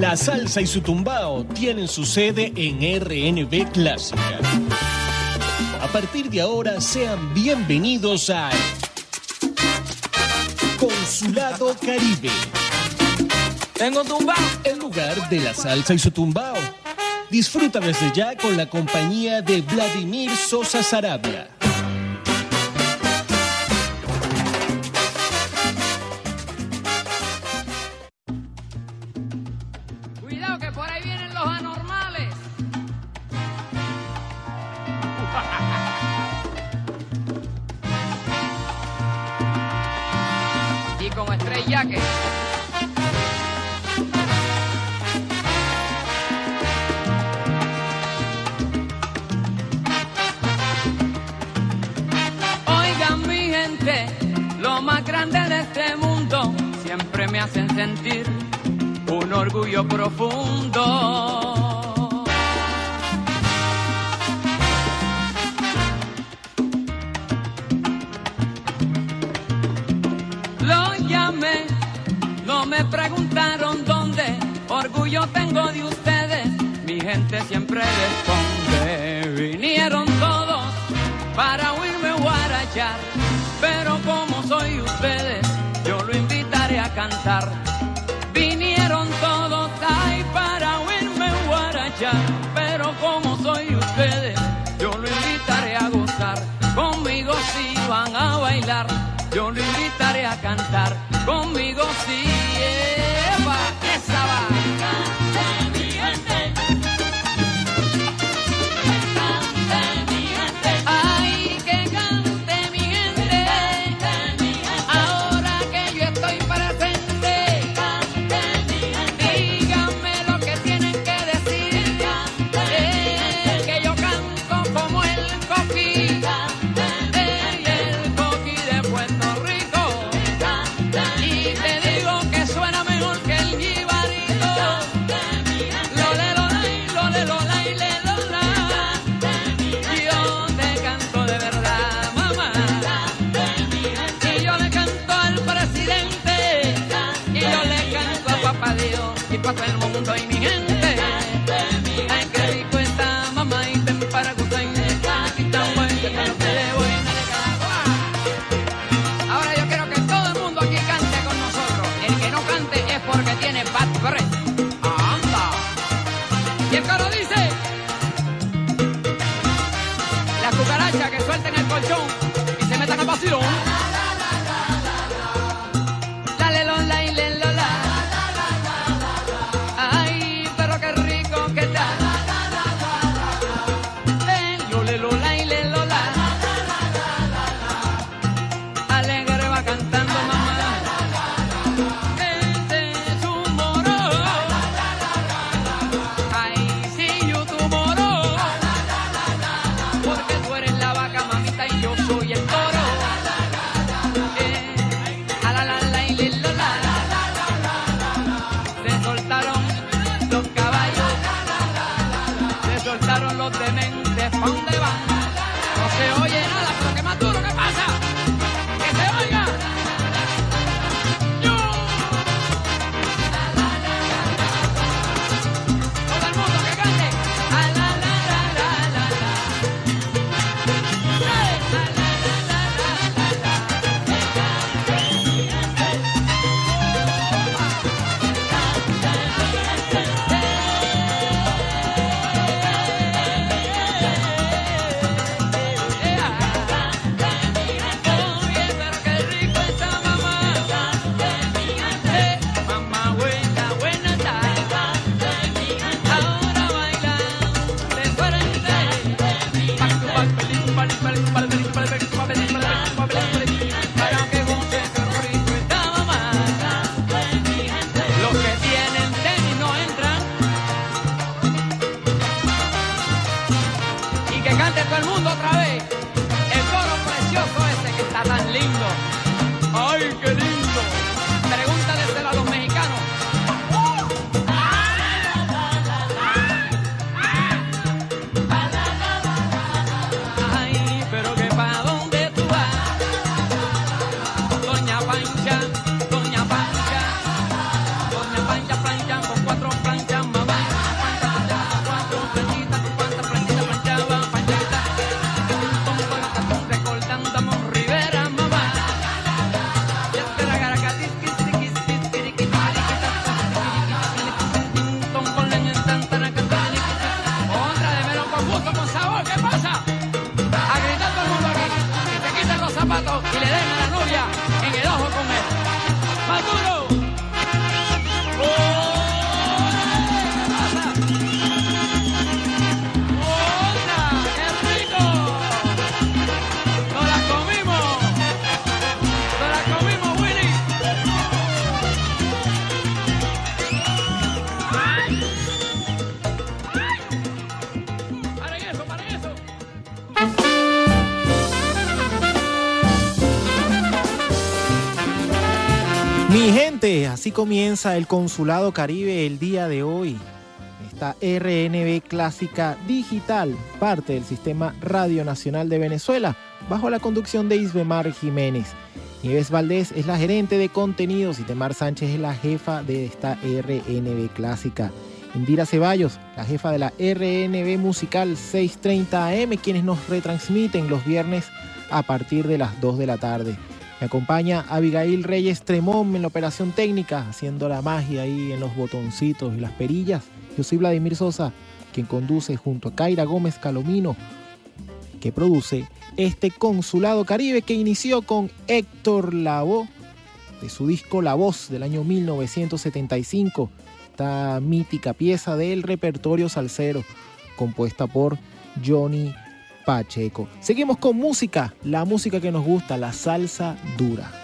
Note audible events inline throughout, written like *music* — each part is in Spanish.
La salsa y su tumbao tienen su sede en RNB Clásica. A partir de ahora, sean bienvenidos a Consulado Caribe. Tengo tumbao. El lugar de la salsa y su tumbao. Disfruta desde ya con la compañía de Vladimir Sosa Sarabia. Así comienza el Consulado Caribe el día de hoy. Esta RNB Clásica Digital, parte del Sistema Radio Nacional de Venezuela, bajo la conducción de Isbemar Jiménez. Nieves Valdés es la gerente de contenidos y Temar Sánchez es la jefa de esta RNB Clásica. Indira Ceballos, la jefa de la RNB Musical 630 AM, quienes nos retransmiten los viernes a partir de las 2 de la tarde. Me acompaña Abigail Reyes Tremón en la operación técnica, haciendo la magia ahí en los botoncitos y las perillas. Yo soy Vladimir Sosa, quien conduce junto a Kaira Gómez Calomino, que produce este Consulado Caribe que inició con Héctor Lavoe, de su disco La Voz del año 1975, esta mítica pieza del repertorio salsero, compuesta por Johnny Pacheco. Seguimos con música, la música que nos gusta, la salsa dura.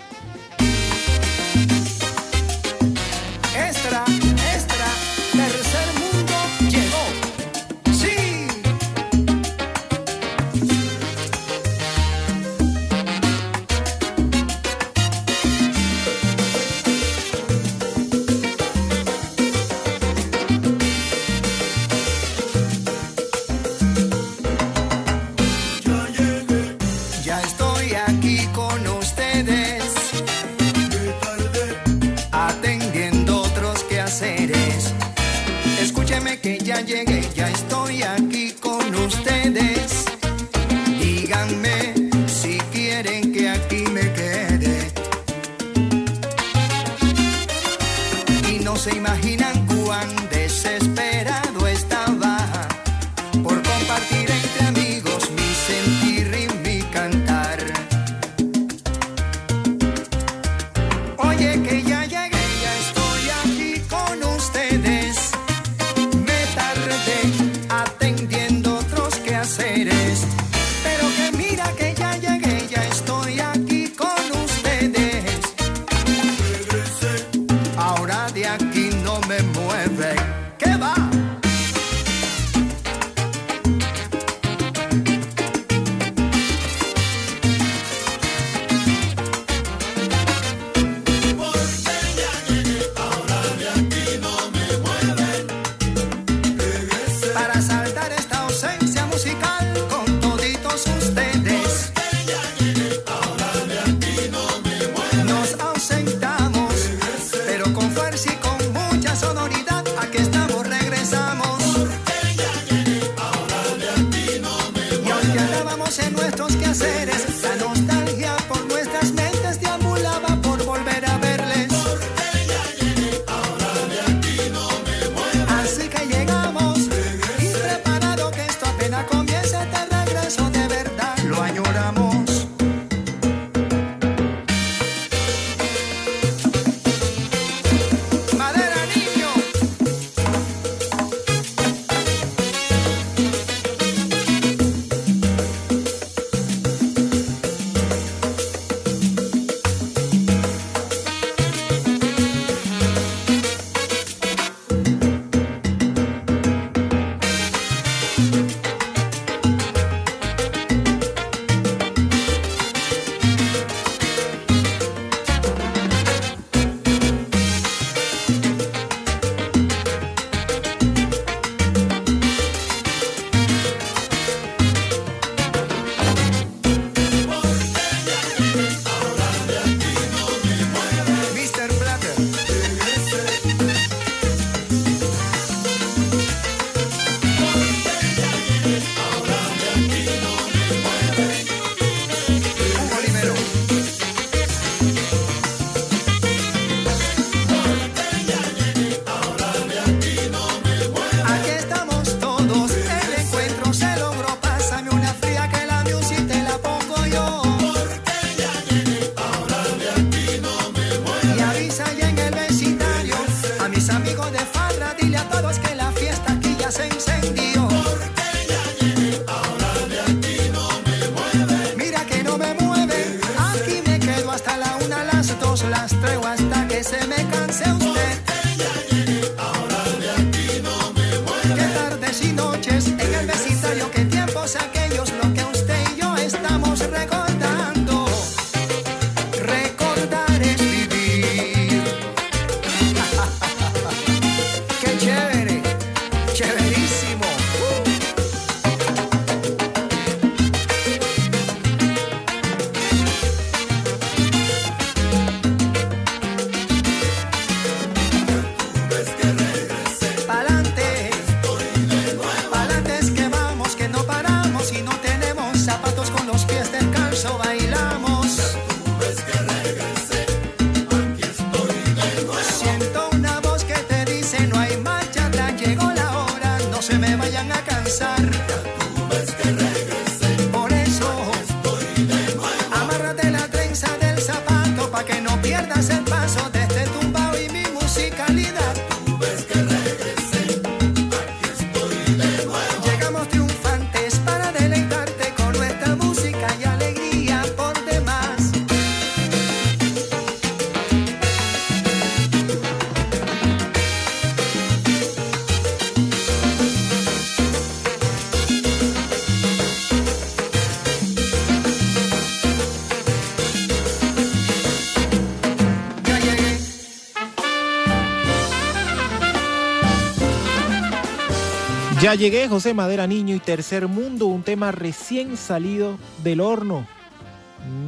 Llegué, José Madera Niño y Tercer Mundo, un tema recién salido del horno.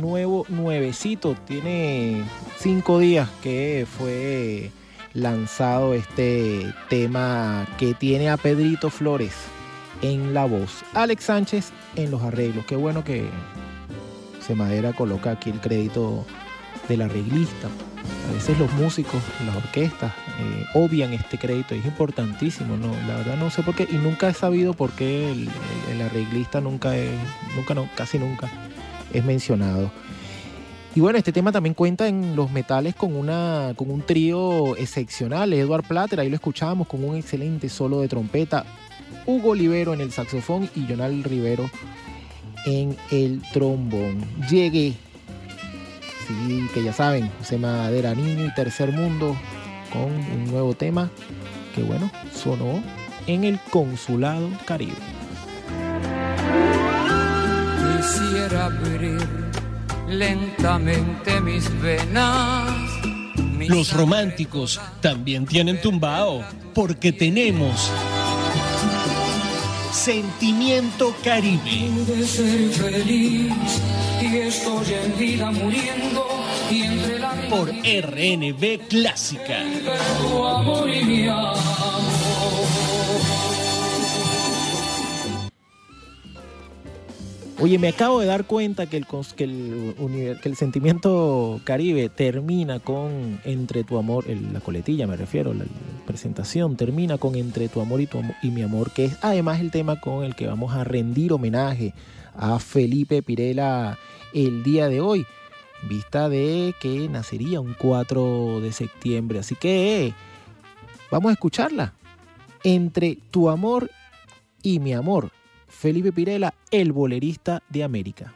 Nuevo, nuevecito, tiene cinco días que fue lanzado este tema que tiene a Pedrito Flores en la voz, Alex Sánchez en los arreglos. Qué bueno que Se Madera coloca aquí el crédito del arreglista. A veces los músicos, las orquestas, eh, obvian este crédito es importantísimo, ¿no? La verdad no sé por qué y nunca he sabido por qué el, arreglista nunca es, nunca no, casi nunca es mencionado. Y bueno, este tema también cuenta en los metales con, una, con un trío excepcional. Edward Platter, ahí lo escuchábamos con un excelente solo de trompeta. Hugo Olivero en el saxofón y Jonal Rivero en el trombón. Llegué. Sí, que ya saben, José Madera Niño y Tercer Mundo con un nuevo tema que bueno, sonó en el Consulado Caribe. Quisiera abrir lentamente mis venas. mis Los románticos también tienen tumbao porque tenemos Sentimiento Caribe. de ser feliz y estoy en vida muriendo y entre la por RNB Clásica. tu amor y mi amor. Oye, me acabo de dar cuenta que el, sentimiento caribe termina con Entre tu amor, la coletilla me refiero, la, presentación termina con Entre tu amor y, tu y mi amor, que es además el tema con el que vamos a rendir homenaje a Felipe Pirela el día de hoy, vista de que nacería un 4 de septiembre. Así que vamos a escucharla. Entre tu amor y mi amor. Felipe Pirela, el bolerista de América.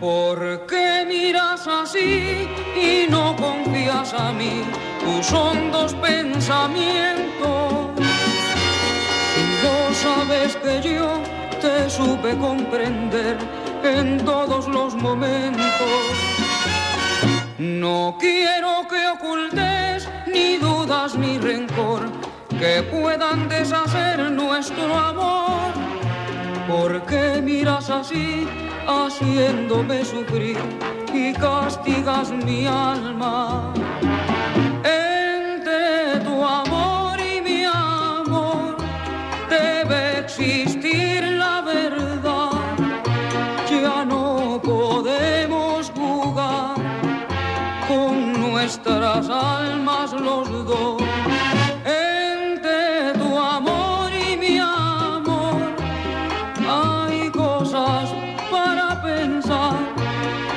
¿Por qué miras así y no confías a mí tus hondos pensamientos? Sabes que yo te supe comprender en todos los momentos. No quiero que ocultes ni dudas ni rencor que puedan deshacer nuestro amor. ¿Por qué miras así, haciéndome sufrir y castigas mi alma? Entre tu amor existir la verdad. Ya no podemos jugar con nuestras almas los dos. Entre tu amor y mi amor hay cosas para pensar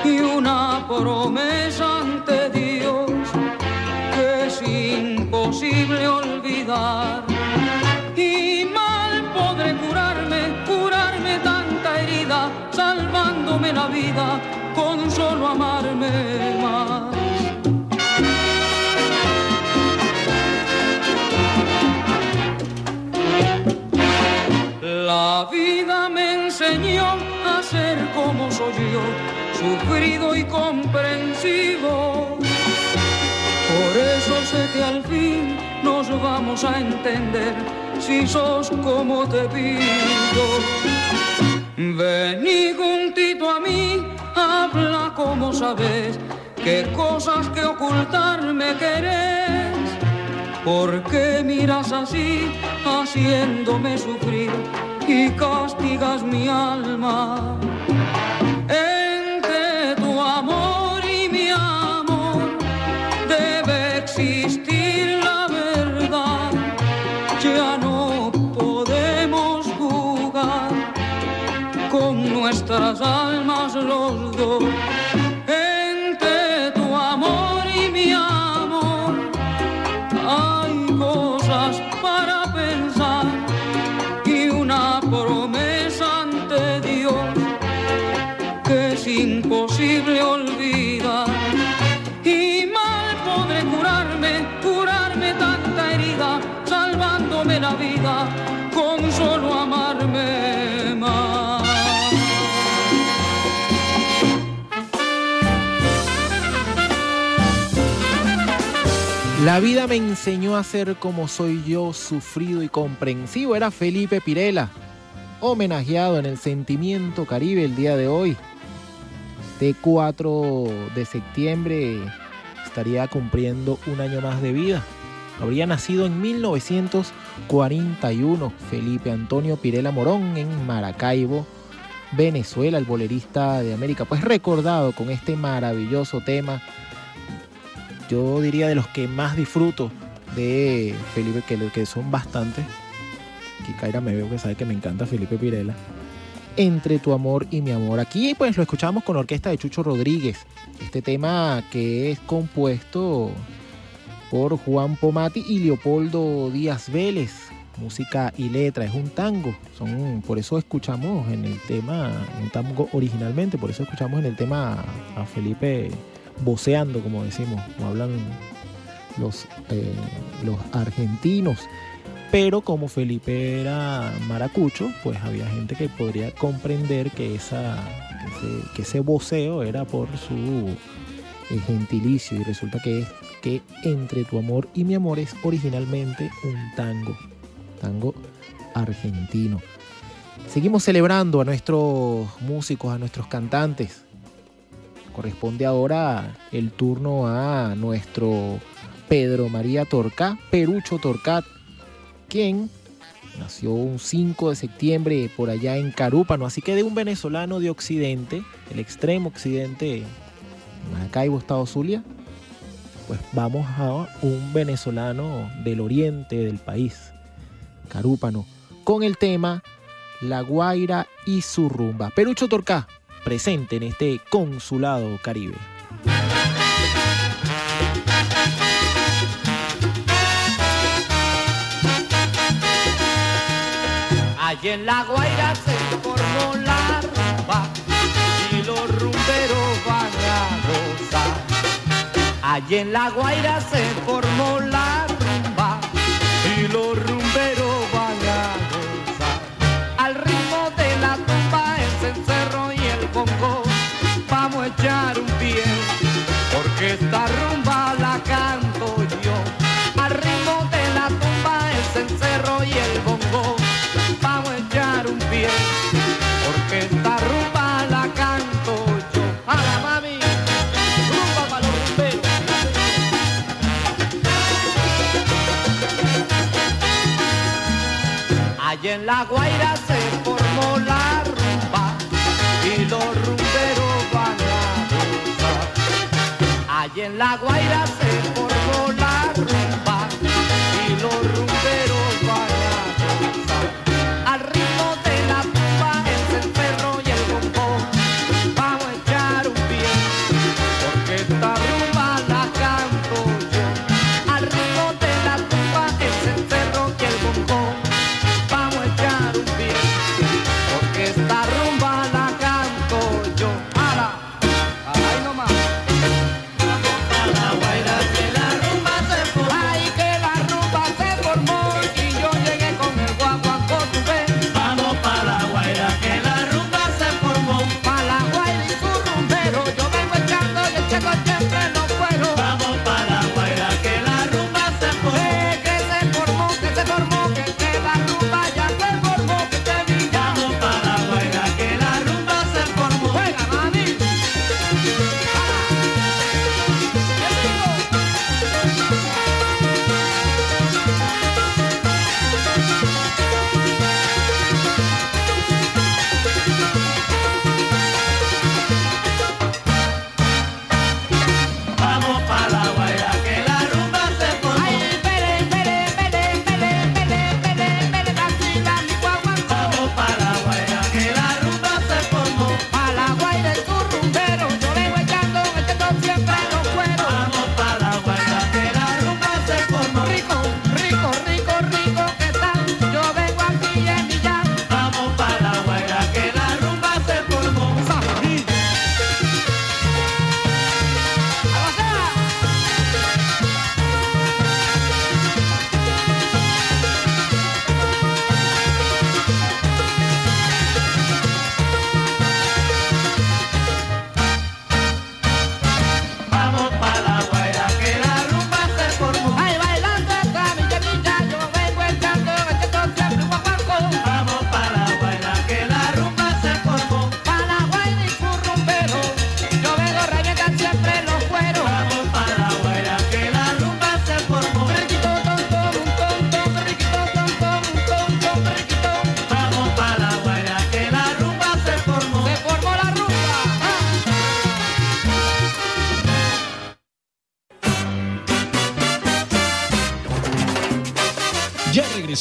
y una promesa la vida con solo amarme más. La vida me enseñó a ser como soy yo, sufrido y comprensivo. Por eso sé que al fin nos vamos a entender si sos como te pido. Vení juntito a mí, habla como sabes, qué cosas que ocultar me querés. ¿Por qué miras así, haciéndome sufrir y castigas mi alma? La vida con solo amarme más. La vida me enseñó a ser como soy yo, sufrido y comprensivo. Era Felipe Pirela, homenajeado en el Sentimiento Caribe el día de hoy. Este 4 de septiembre estaría cumpliendo un año más de vida. Habría nacido en 1941 Felipe Antonio Pirela Morón en Maracaibo, Venezuela, el bolerista de América. Pues recordado con este maravilloso tema yo diría de los que más disfruto de Felipe, que, que son bastantes. Kikaira me veo que sabe que me encanta Felipe Pirela. Entre tu amor y mi amor. Aquí pues lo escuchamos con la orquesta de Chucho Rodríguez. Este tema que es compuesto por Juan Pomati y Leopoldo Díaz Vélez. Música y letra, es un tango. Son, por eso escuchamos en el tema, un tango originalmente, por eso escuchamos en el tema a Felipe voceando, como decimos, como hablan los, eh, los argentinos. Pero como Felipe era maracucho, pues había gente que podría comprender que, esa, que, ese, que voceo era por su eh, gentilicio. Y resulta que es que Entre tu amor y mi amor es originalmente un tango, tango argentino. Seguimos celebrando a nuestros músicos, a nuestros cantantes, corresponde ahora el turno a nuestro Pedro María Torca, Perucho Torcat, quien nació un 5 de septiembre por allá en Carúpano, así que de un venezolano de Occidente, el extremo occidente, Maracaibo, Estado Zulia, pues vamos a un venezolano del oriente del país, Carúpano, con el tema La Guaira y su rumba. Perucho Torca, presente en este consulado caribe. Allí en la Guaira se formó la Allí en la Guaira se formó la rumba y los rumberos van a gozar. Al ritmo de la tumba el cencerro y el bongo la Guaira se formó la rumba y los rumberos van a gozar. Allá en la Guaira se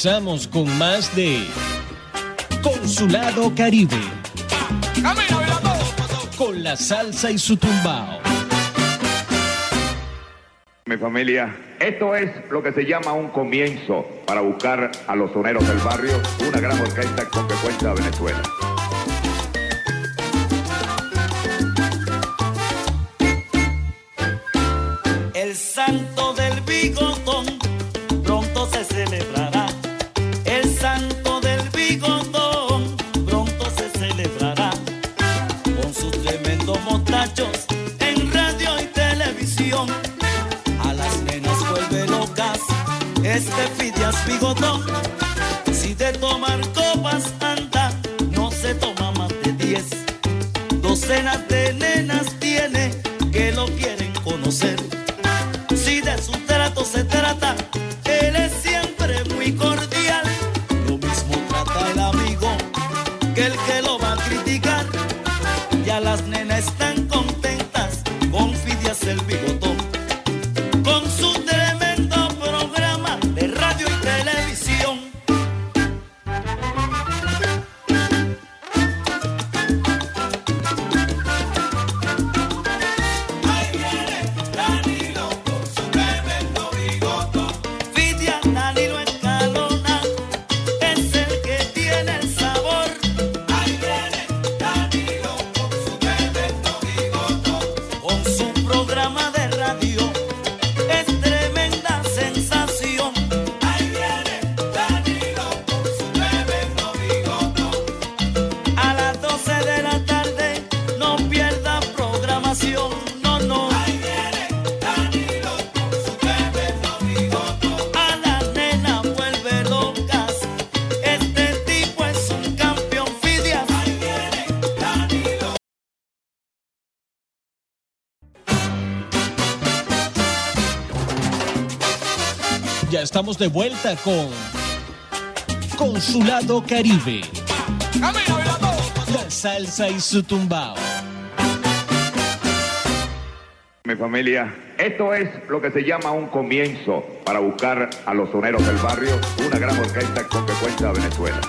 regresamos con más de Consulado Caribe. Con la salsa y su tumbao. Mi familia, esto es lo que se llama un comienzo para buscar a los soneros del barrio, una gran orquesta con que cuenta Venezuela. El santo del bigotón seas bigotón de vuelta con Consulado Caribe. La salsa y su tumbao. Mi familia, esto es lo que se llama un comienzo para buscar a los soneros del barrio, una gran orquesta con que cuenta Venezuela.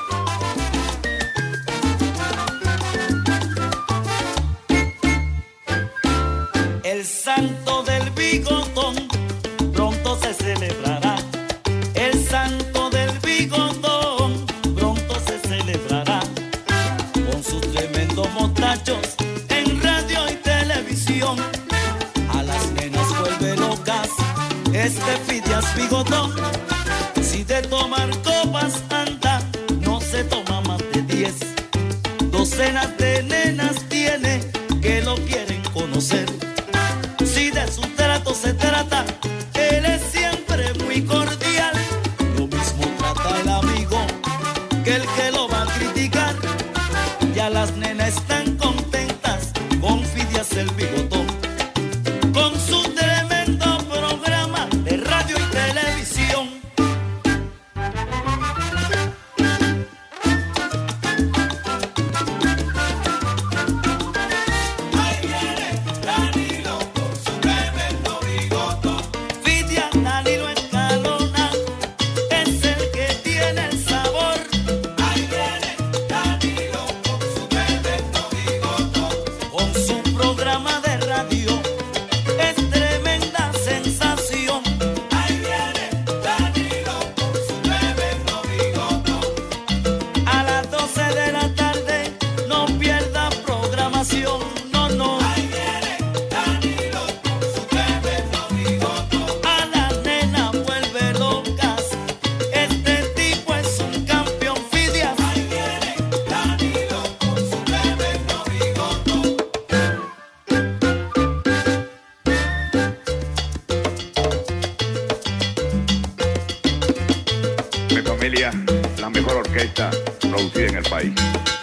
orquesta producida en el país.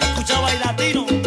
Escuchaba el latino.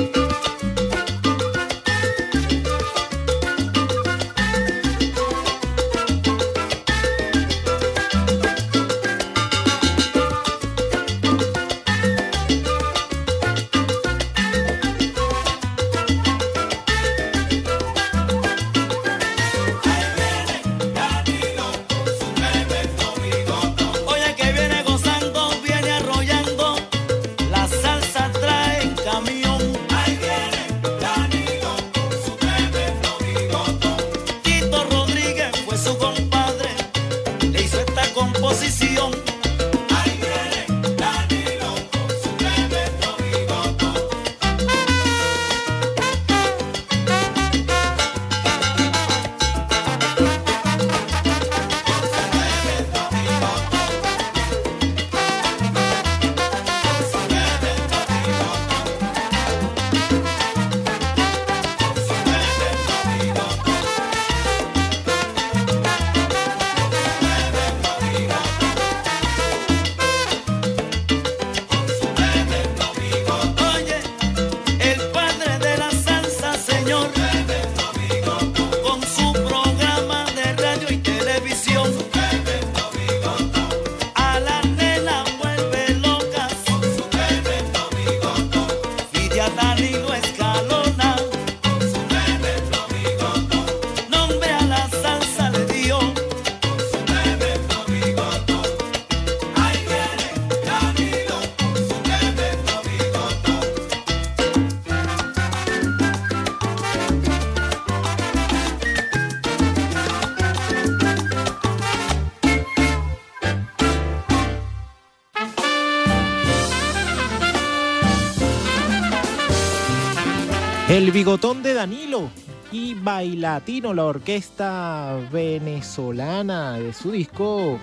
El bigotón de Danilo y Bailatino, la orquesta venezolana de su disco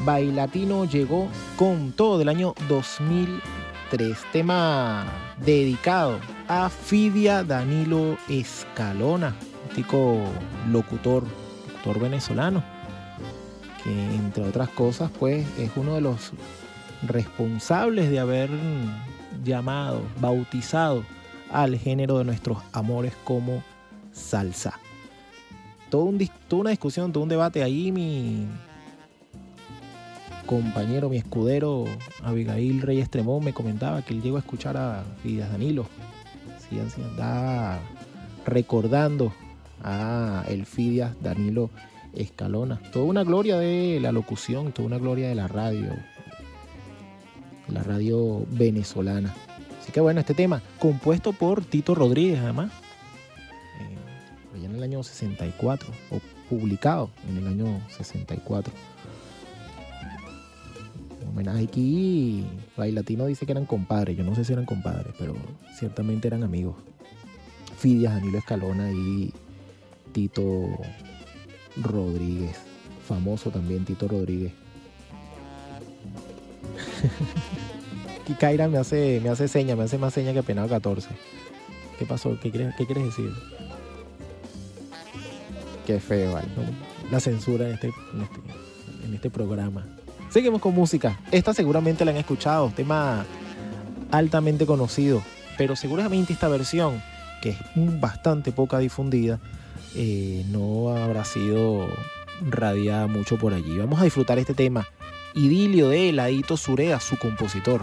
Bailatino llegó con todo del año 2003. Tema dedicado a Fidia Danilo Escalona, tico locutor, locutor venezolano, que entre otras cosas pues es uno de los responsables de haber llamado, bautizado al género de nuestros amores como salsa. Todo un, toda una discusión, todo un debate ahí, mi compañero, mi escudero Abigail Reyes Tremón me comentaba que él llegó a escuchar a Fidias Danilo. Sí, así andaba recordando a el Fidias Danilo Escalona. Toda una gloria de la locución, toda una gloria de la radio, la radio venezolana. Así que bueno, este tema, compuesto por Tito Rodríguez además, eh, en el año 64, o publicado en el año 64. En homenaje aquí, Bailatino dice que eran compadres, yo no sé si eran compadres, pero ciertamente eran amigos. Fidias, Danilo Escalona y Tito Rodríguez, famoso también Tito Rodríguez. *laughs* Aquí Kaira me hace, me hace seña, me hace más seña que penado 14. ¿Qué pasó? ¿Qué quieres, qué quieres decir? Qué feo, ¿vale? ¿no? La censura en este, en, este, en este programa. Seguimos con música. Esta seguramente la han escuchado, tema altamente conocido, pero seguramente esta versión, que es bastante poca difundida, eh, no habrá sido radiada mucho por allí. Vamos a disfrutar este tema. Idilio de Eladito Surea, su compositor.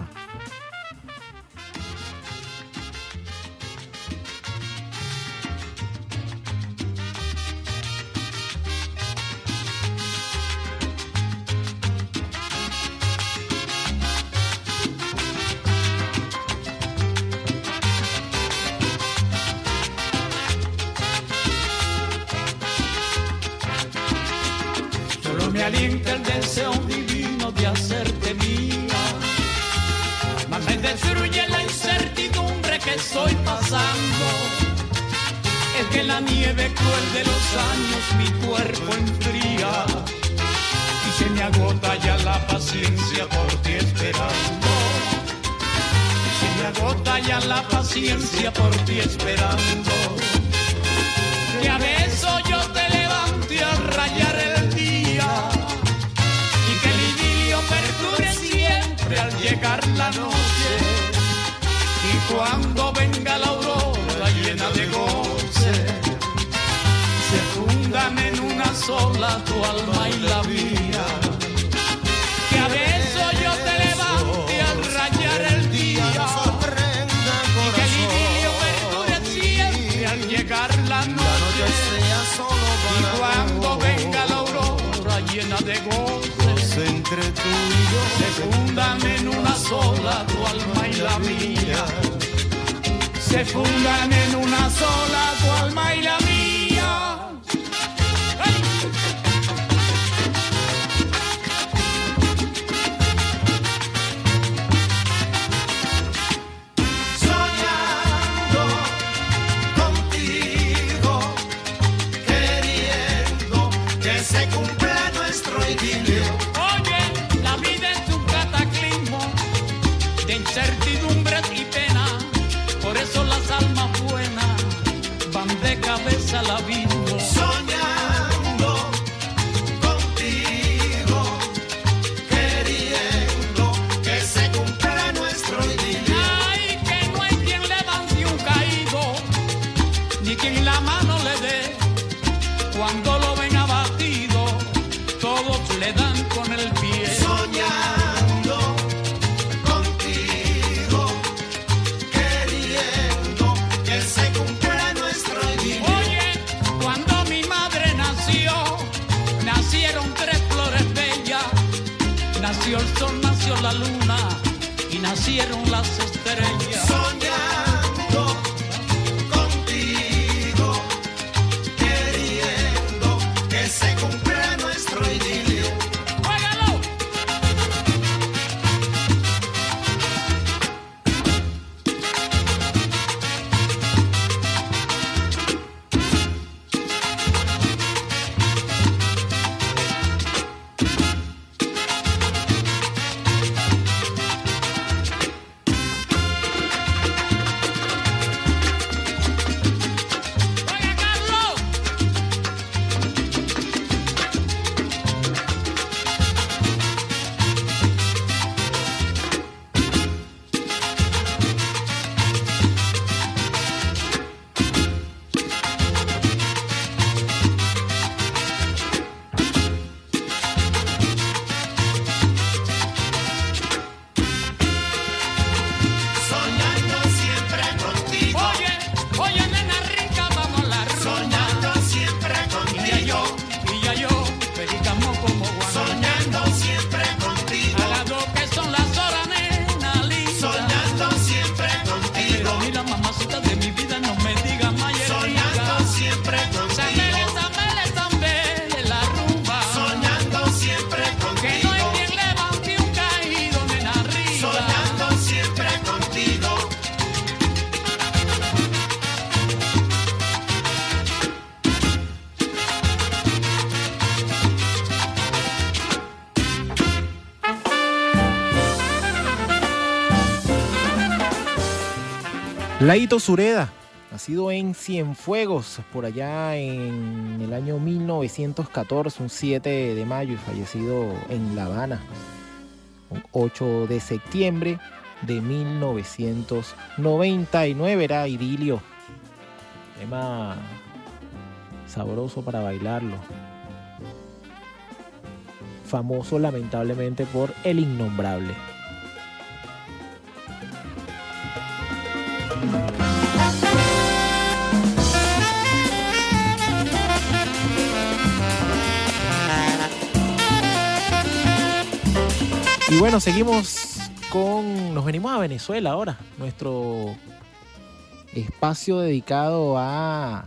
Laito Sureda, nacido en Cienfuegos, por allá en el año 1914, un 7 de mayo, y fallecido en La Habana, un 8 de septiembre de 1999, era idilio. Tema sabroso para bailarlo. Famoso lamentablemente por El Innombrable. Y bueno, seguimos con. Nos venimos a Venezuela ahora. Nuestro espacio dedicado a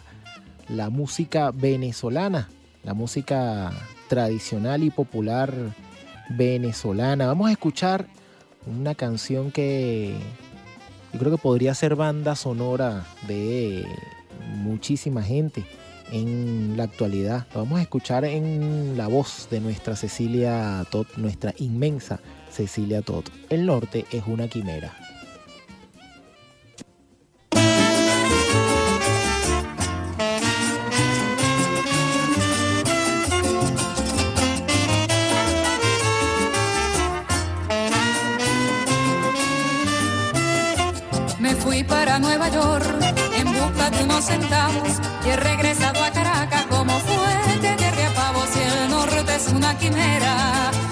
la música venezolana, la música tradicional y popular venezolana. Vamos a escuchar una canción que yo creo que podría ser banda sonora de muchísima gente en la actualidad. Lo vamos a escuchar en la voz de nuestra Cecilia Todd, nuestra inmensa Cecilia Todd. El norte es una quimera. Me fui para Nueva York en busca de unos centavos y he regresado a Caracas como fuente de pavos y el norte es una quimera.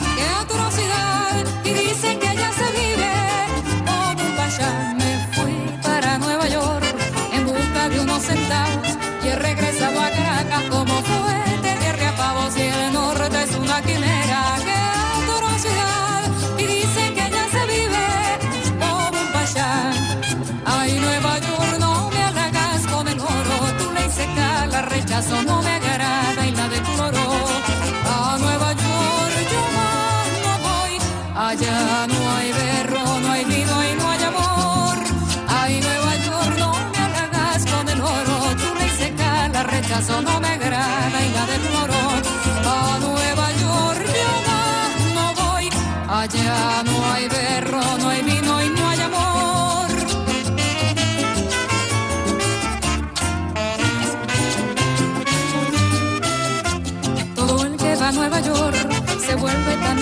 corazón vuelve tan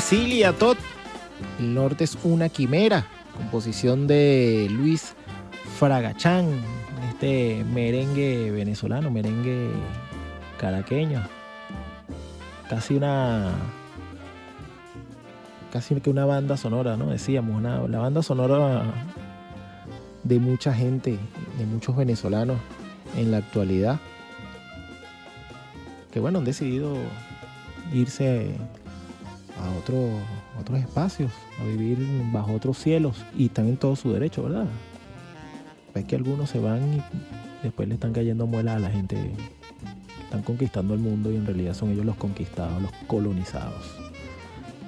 Cecilia. El norte es una quimera. Composición de Luis Fragachán. Este merengue venezolano, merengue caraqueño. Casi una. Casi que una banda sonora, ¿no? Decíamos, una, la banda sonora de mucha gente, de muchos venezolanos en la actualidad. Que bueno, han decidido irse a otro, otros espacios, a vivir bajo otros cielos y están en todo su derecho, ¿verdad? Es que algunos se van y después le están cayendo muelas a la gente están conquistando el mundo y en realidad son ellos los conquistados, los colonizados.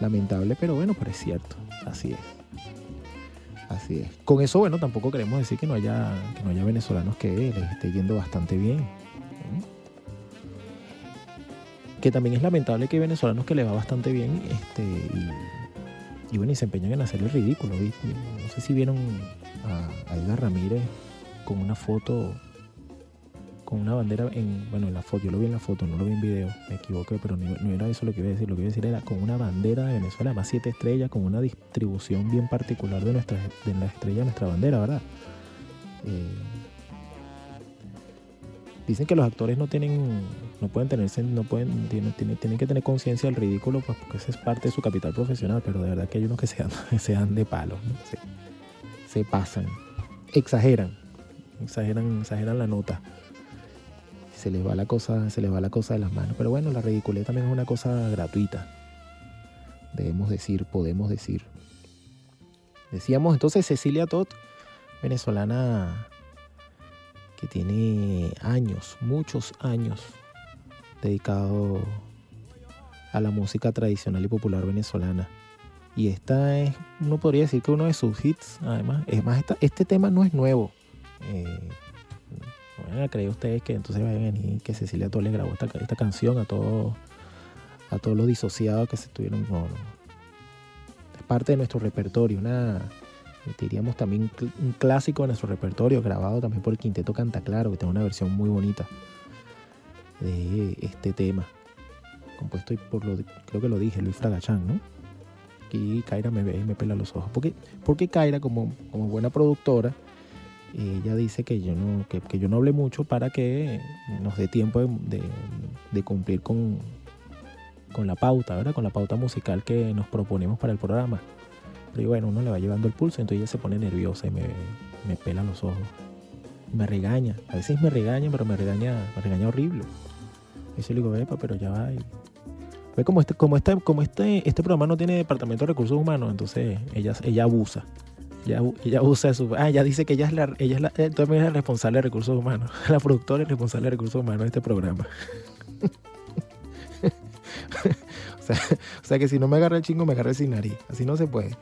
Lamentable, pero bueno, pero es cierto, así es. Así es. Con eso, bueno, tampoco queremos decir que no haya, que no haya venezolanos que les esté yendo bastante bien. Que también es lamentable que venezolanos que le va bastante bien este, y, bueno, y se empeñan en hacer el ridículo. ¿vi? No sé si vieron a, a Edgar Ramírez con una foto, con una bandera en, bueno, en la foto, yo lo vi en la foto, no lo vi en video, me equivoqué, pero no, no era eso lo que iba a decir, lo que iba a decir era con una bandera de Venezuela, además siete estrellas, con una distribución bien particular de, nuestra, de la estrella de nuestra bandera, ¿verdad? Eh, dicen que los actores no tienen no pueden tenerse no pueden tienen, que tener conciencia del ridículo pues porque esa es parte de su capital profesional pero de verdad que hay unos que se dan, *laughs* se dan de palos ¿no? se, se pasan. Exageran. Exageran exageran la nota. Se les va la cosa se les va la cosa de las manos. Pero bueno la ridiculez también es una cosa gratuita. Debemos decir podemos decir. Decíamos entonces Cecilia Tot venezolana que tiene años, muchos años dedicado a la música tradicional y popular venezolana. Y esta es, uno podría decir que uno de sus hits, además. Es más, esta- este tema no es nuevo. Eh, no vayan a creer ustedes que entonces vayan venir que Cecilia Tole grabó esta, esta canción a todos a todos los disociados que se estuvieron. No, no. Es parte de nuestro repertorio, una diríamos también un cl- un clásico de nuestro repertorio, grabado también por el Quinteto Canta Claro, que tiene una versión muy bonita de este tema, compuesto por lo, creo que lo dije, Luis Fragachán, ¿no? Y Kaira me ve y me pela los ojos. ¿Por qué, porque Kaira, como, como buena productora, ella dice que yo no, que, que yo no hable mucho para que nos dé tiempo de, de- de cumplir con, con la pauta, ¿verdad? Con la pauta musical que nos proponemos para el programa. Pero bueno, uno le va llevando el pulso, entonces ella se pone nerviosa y me, me pela los ojos. Me regaña. A veces me regaña, pero me regaña, me regaña horrible. Y yo le digo, epa, pero ya va. y- Ve como este, como este, como este, este programa no tiene departamento de recursos humanos, entonces ella, ella abusa. Ella, abu- ella abusa de. Ah, ella dice que ella es la, ella es la, eh, también es la responsable de recursos humanos. *laughs* La productora es responsable de recursos humanos de este programa. *laughs* o, sea, que si no me agarra el chingo, me agarra el sin nariz. Así no se puede.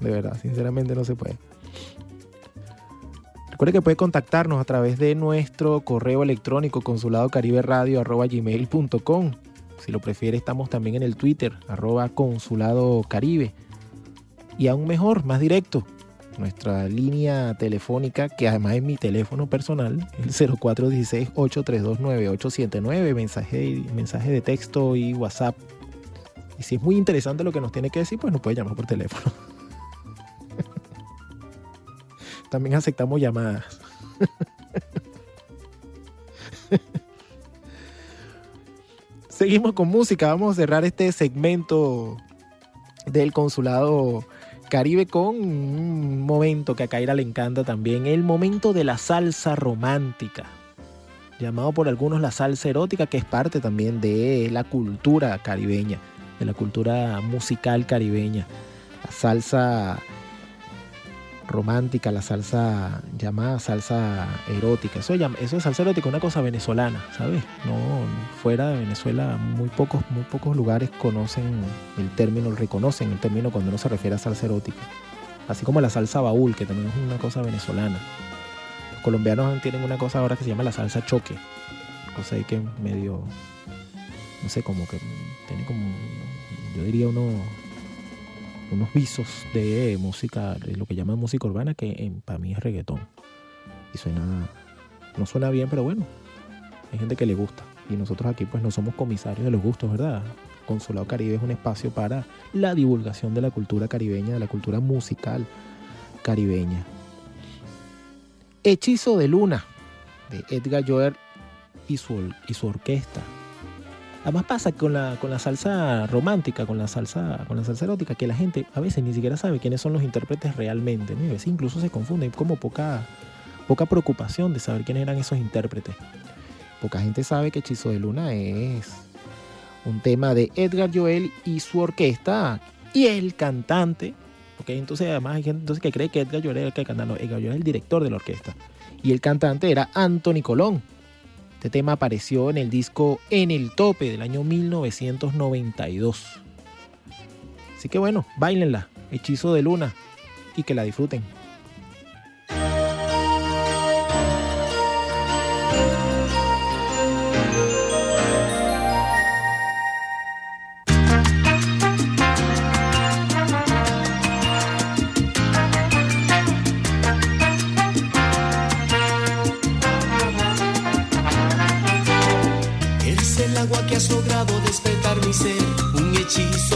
De verdad, sinceramente no se puede. Recuerde que puede contactarnos a través de nuestro correo electrónico consuladocaribe.radio.gmail.com Si lo prefiere, estamos también en el Twitter, arroba consulado caribe. Y aún mejor, más directo, nuestra línea telefónica, que además es mi teléfono personal, el 0416-832-9879, mensaje, mensaje de texto y WhatsApp. Y si es muy interesante lo que nos tiene que decir, pues nos puede llamar por teléfono. También aceptamos llamadas. *laughs* Seguimos con música. Vamos a cerrar este segmento del consulado Caribe con un momento que a Kaira le encanta también, el momento de la salsa romántica, llamado por algunos la salsa erótica, que es parte también de la cultura caribeña, de la cultura musical caribeña. La salsa romántica, la salsa llamada salsa erótica. Eso, eso es salsa erótica, una cosa venezolana, ¿sabes? No, fuera de Venezuela muy pocos, muy pocos lugares conocen el término, reconocen el término cuando uno se refiere a salsa erótica. Así como la salsa baúl, que también es una cosa venezolana. Los colombianos tienen una cosa ahora que se llama la salsa choque. Cosa ahí que medio, no sé, como que tiene como, yo diría uno, unos visos de música, de lo que llaman música urbana, que para mí es reggaetón. Y suena, no suena bien, pero bueno, hay gente que le gusta. Y nosotros aquí pues no somos comisarios de los gustos, ¿verdad? Consulado Caribe es un espacio para la divulgación de la cultura caribeña, de la cultura musical caribeña. Hechizo de Luna, de Edgar Joer y su, y su orquesta. Además pasa con la, con la salsa romántica, con la salsa, con la salsa erótica, que la gente a veces ni siquiera sabe quiénes son los intérpretes realmente. ¿no? A veces incluso se confunde, hay como poca, poca preocupación de saber quiénes eran esos intérpretes. Poca gente sabe que Hechizo de Luna es un tema de Edgar Joel y su orquesta y el cantante. Porque entonces además hay gente entonces que cree que Edgar Joel era el que canta. No, Edgar Joel es el director de la orquesta. Y el cantante era Anthony Colón. Este tema apareció en el disco En el Tope del año 1992. Así que bueno, bailenla, Hechizo de Luna, y que la disfruten. Has logrado despertar mi ser, un hechizo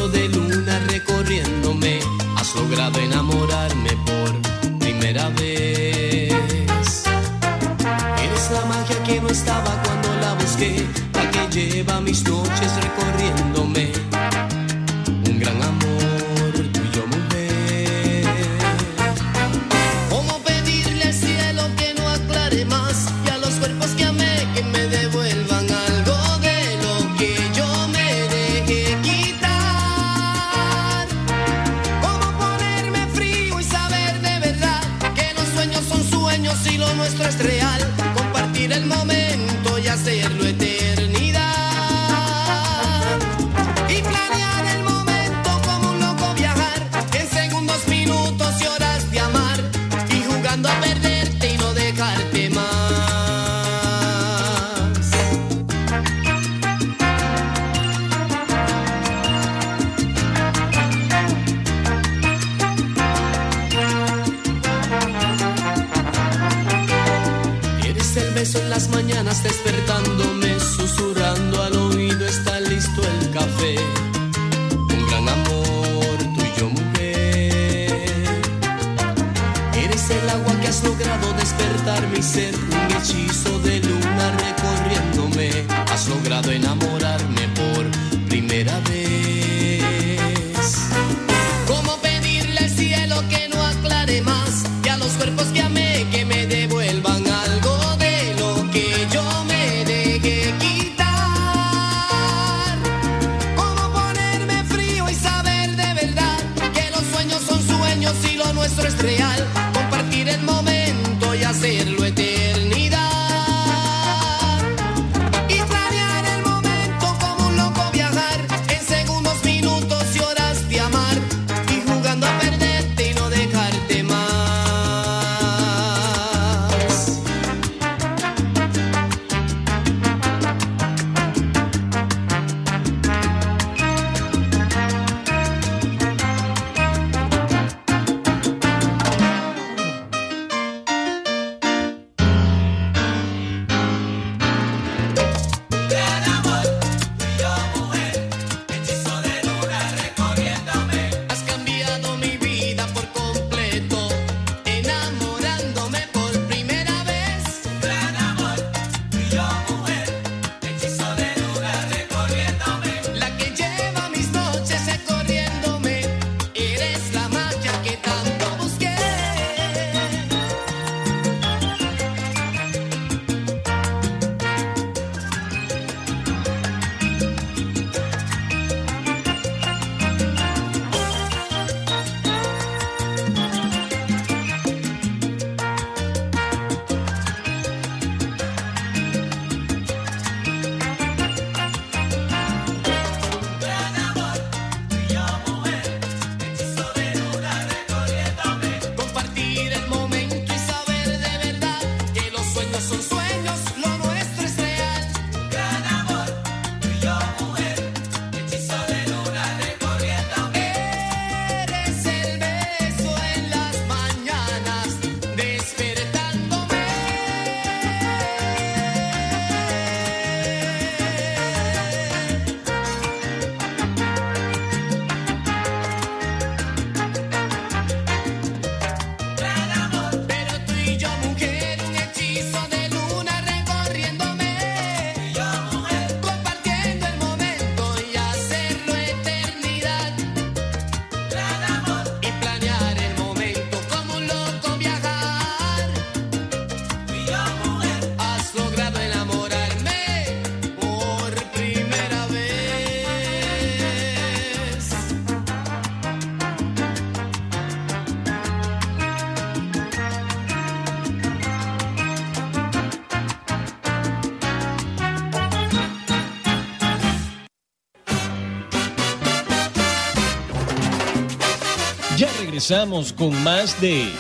regresamos con más de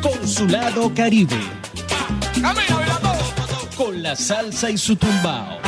Consulado Caribe. Con la salsa y su tumbao.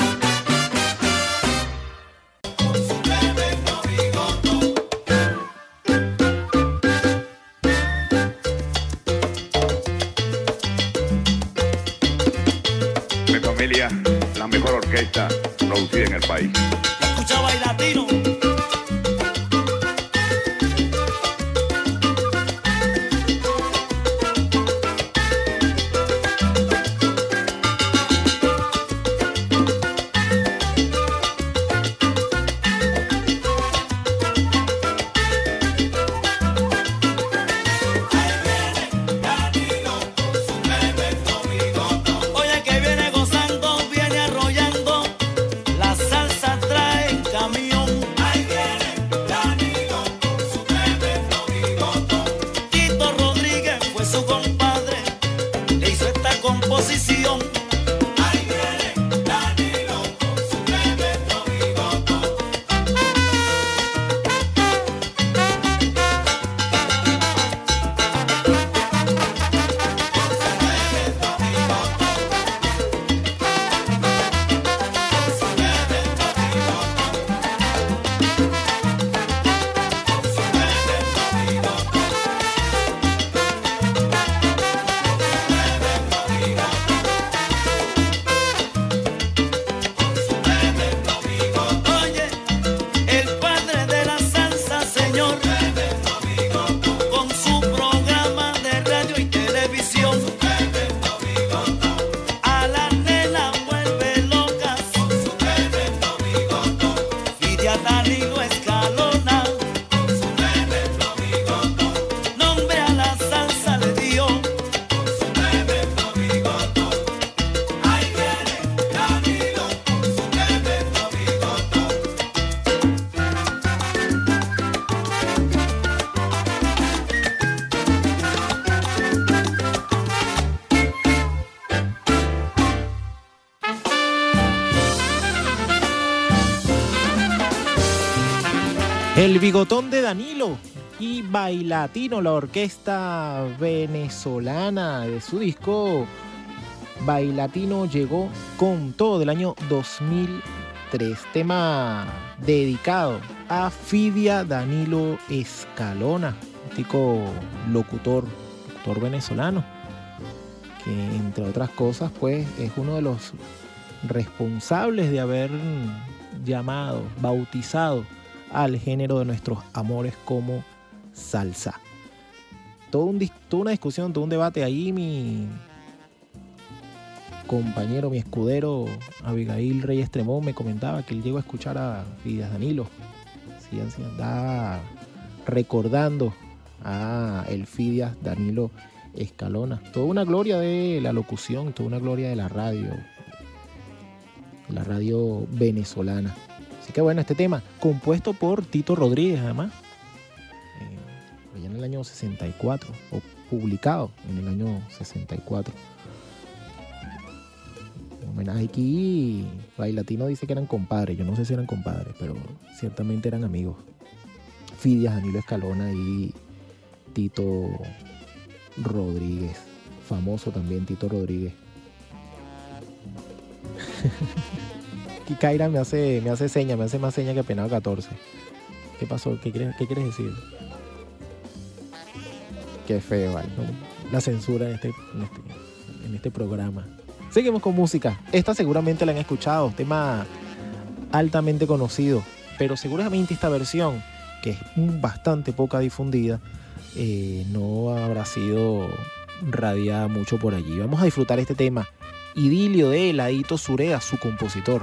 El bigotón de Danilo y Bailatino, la orquesta venezolana de su disco Bailatino llegó con todo del año 2003. Tema dedicado a Fidia Danilo Escalona, tico locutor, locutor venezolano, que entre otras cosas pues es uno de los responsables de haber llamado, bautizado al género de nuestros amores como salsa. Todo toda una discusión, todo un debate ahí, mi compañero, mi escudero Abigail Reyes Tremón me comentaba que él llegó a escuchar a Fidias Danilo. Sí, así andaba recordando a el Fidias Danilo Escalona. Toda una gloria de la locución, toda una gloria de la radio, la radio venezolana. Así que bueno, este tema, compuesto por Tito Rodríguez además, eh, allá en el año 64, o publicado en el año 64. Homenaje aquí, Bailatino dice que eran compadres, yo no sé si eran compadres, pero ciertamente eran amigos. Fidias, Danilo Escalona y Tito Rodríguez, famoso también Tito Rodríguez. *laughs* Aquí Kaira me hace, me hace seña, me hace más seña que Penado 14. ¿Qué pasó? ¿Qué quieres, qué quieres decir? Qué feo, ¿vale? La censura en este, en este, en este programa. Seguimos con música. Esta seguramente la han escuchado, tema altamente conocido, pero seguramente esta versión, que es bastante poca difundida, eh, no habrá sido radiada mucho por allí. Vamos a disfrutar este tema, Idilio de Heladito Surea, su compositor.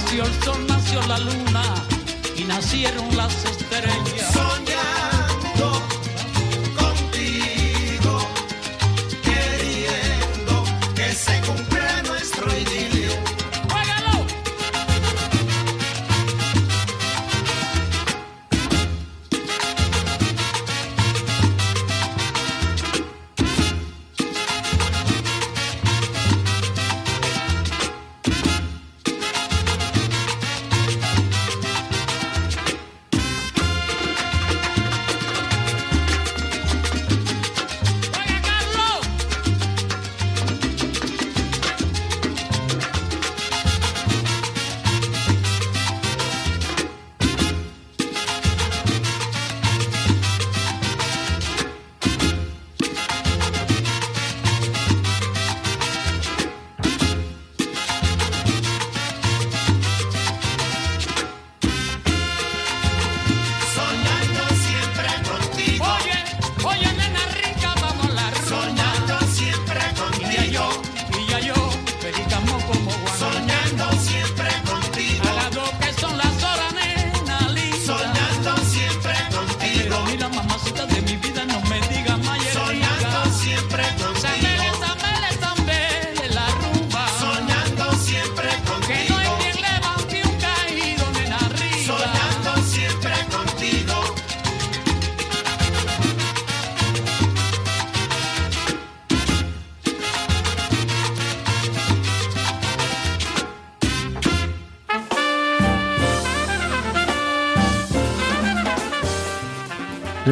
Nació el sol, nació la luna y nacieron las estrellas.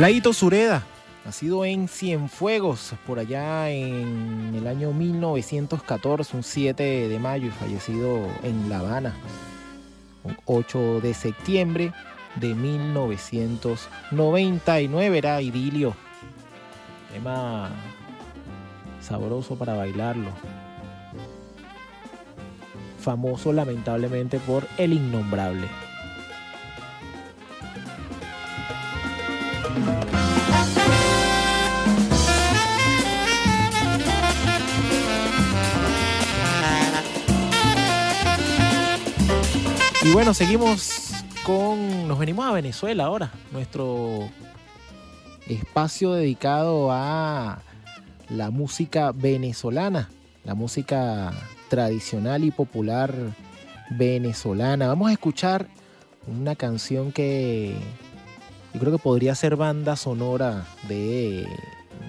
Laito Sureda, nacido en Cienfuegos, por allá en el año 1914, un 7 de mayo, y fallecido en La Habana, un 8 de septiembre de 1999, era idilio. Tema sabroso para bailarlo. Famoso lamentablemente por El Innombrable. bueno, seguimos con. Nos venimos a Venezuela ahora. Nuestro espacio dedicado a la música venezolana, la música tradicional y popular venezolana. Vamos a escuchar una canción que yo creo que podría ser banda sonora de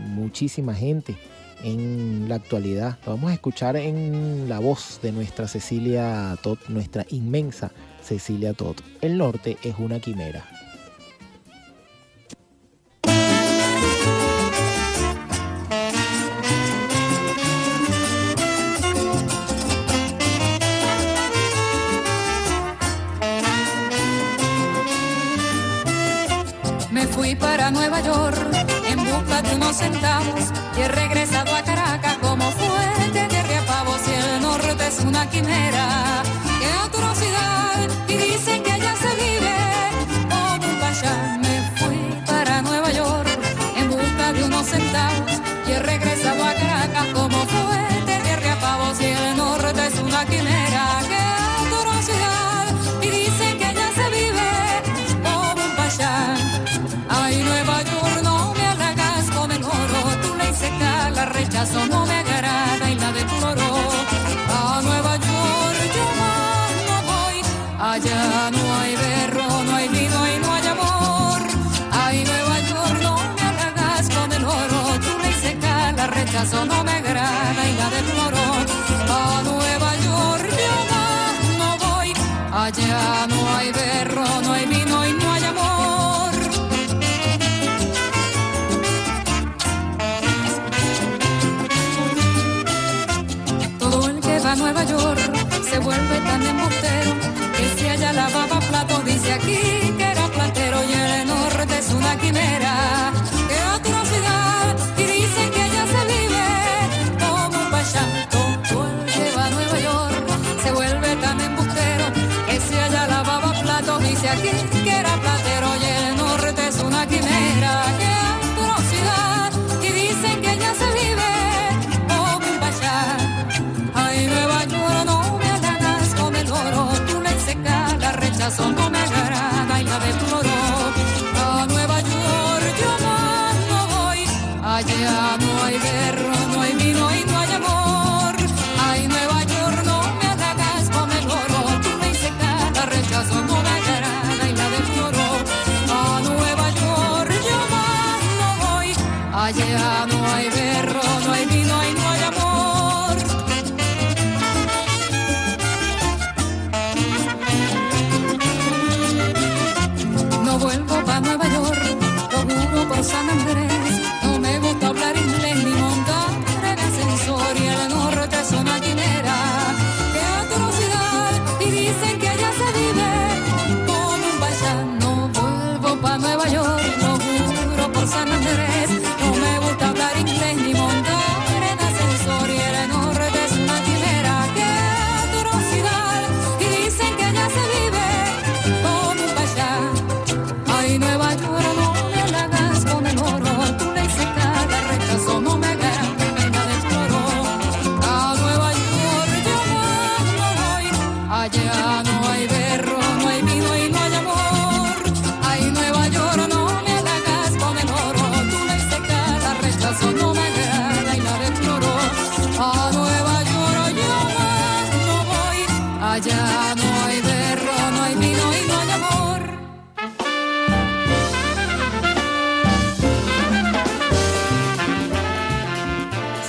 muchísima gente en la actualidad. Lo vamos a escuchar en la voz de nuestra Cecilia Todd, nuestra inmensa Cecilia Todd. El norte es una quimera. Me fui para Nueva York en busca de unos centavos y he regresado a Caracas como fuente de pavos y el norte es una quimera. soledad.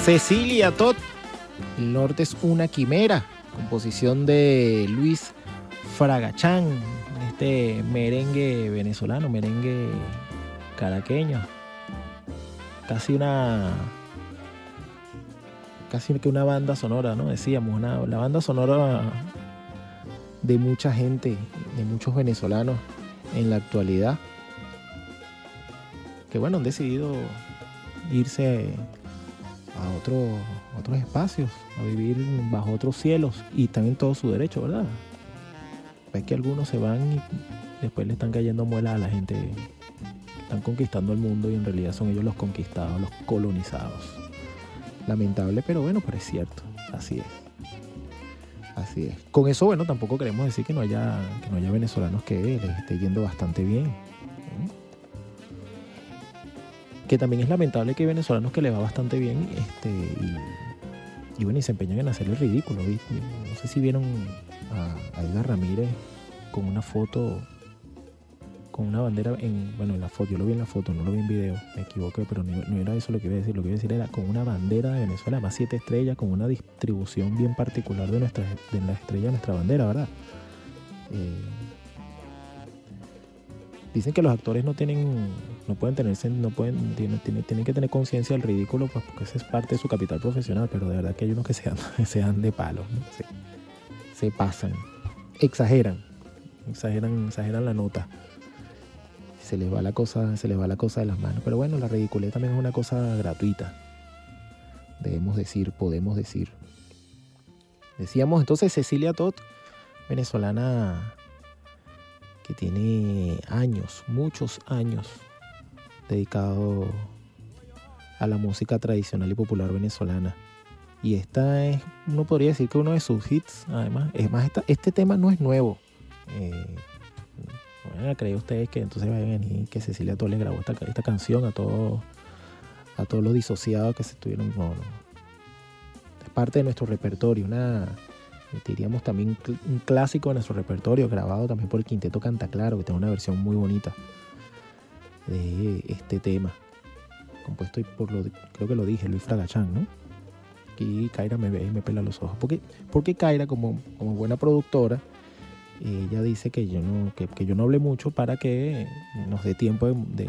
Cecilia Todd, El norte es una quimera, composición de Luis Fragachán, este merengue venezolano, merengue caraqueño. Casi una casi que una banda sonora, ¿no? Decíamos, la banda sonora de mucha gente, de muchos venezolanos en la actualidad, que bueno, han decidido irse a otro, otros espacios, a vivir bajo otros cielos y están en todo su derecho, ¿verdad? Es que algunos se van y después le están cayendo muelas a la gente están conquistando el mundo y en realidad son ellos los conquistados, los colonizados. Lamentable, pero bueno, pero es cierto, así es. Así es. Con eso, bueno, tampoco queremos decir que no haya, que no haya venezolanos que les esté yendo bastante bien. Que también es lamentable que venezolanos que le va bastante bien este, y, y bueno, y se empeñan en hacer el ridículo. ¿vi? No sé si vieron a, a Edgar Ramírez con una foto, con una bandera en, bueno, en la foto, yo lo vi en la foto, no lo vi en video, me equivoqué, pero no, no era eso lo que iba a decir, lo que iba a decir era con una bandera de Venezuela, más siete estrellas, con una distribución bien particular de, nuestra, de la estrella de nuestra bandera, ¿verdad? Eh, dicen que los actores no tienen, no pueden tenerse, no pueden, tienen, tienen, que tener conciencia del ridículo, pues porque esa es parte de su capital profesional, pero de verdad que hay unos que se dan, *laughs* se de se, se pasan, exageran, exageran, exageran la nota se les va la cosa, se les va la cosa de las manos. Pero bueno, la ridiculez también es una cosa gratuita. Debemos decir, podemos decir. Decíamos entonces Cecilia Todd, venezolana que tiene años, muchos años dedicado a la música tradicional y popular venezolana. Y esta es, uno podría decir que uno de sus hits, además. Es más, esta- este tema no es nuevo. Eh, no vayan a creer ustedes que entonces vayan a venir que Cecilia Todd le grabó esta, esta canción a todos a todos los disociados que se estuvieron. No, no. Es parte de nuestro repertorio, una diríamos también un clásico de nuestro repertorio, grabado también por el Quinteto Canta Claro, que tiene una versión muy bonita de este tema. Compuesto por lo creo que lo dije, Luis Fragachán, ¿no? Y Kaira me ve y me pela los ojos. Porque, porque Kaira, como, como buena productora, ella dice que yo no que, que yo no hable mucho para que nos dé tiempo de,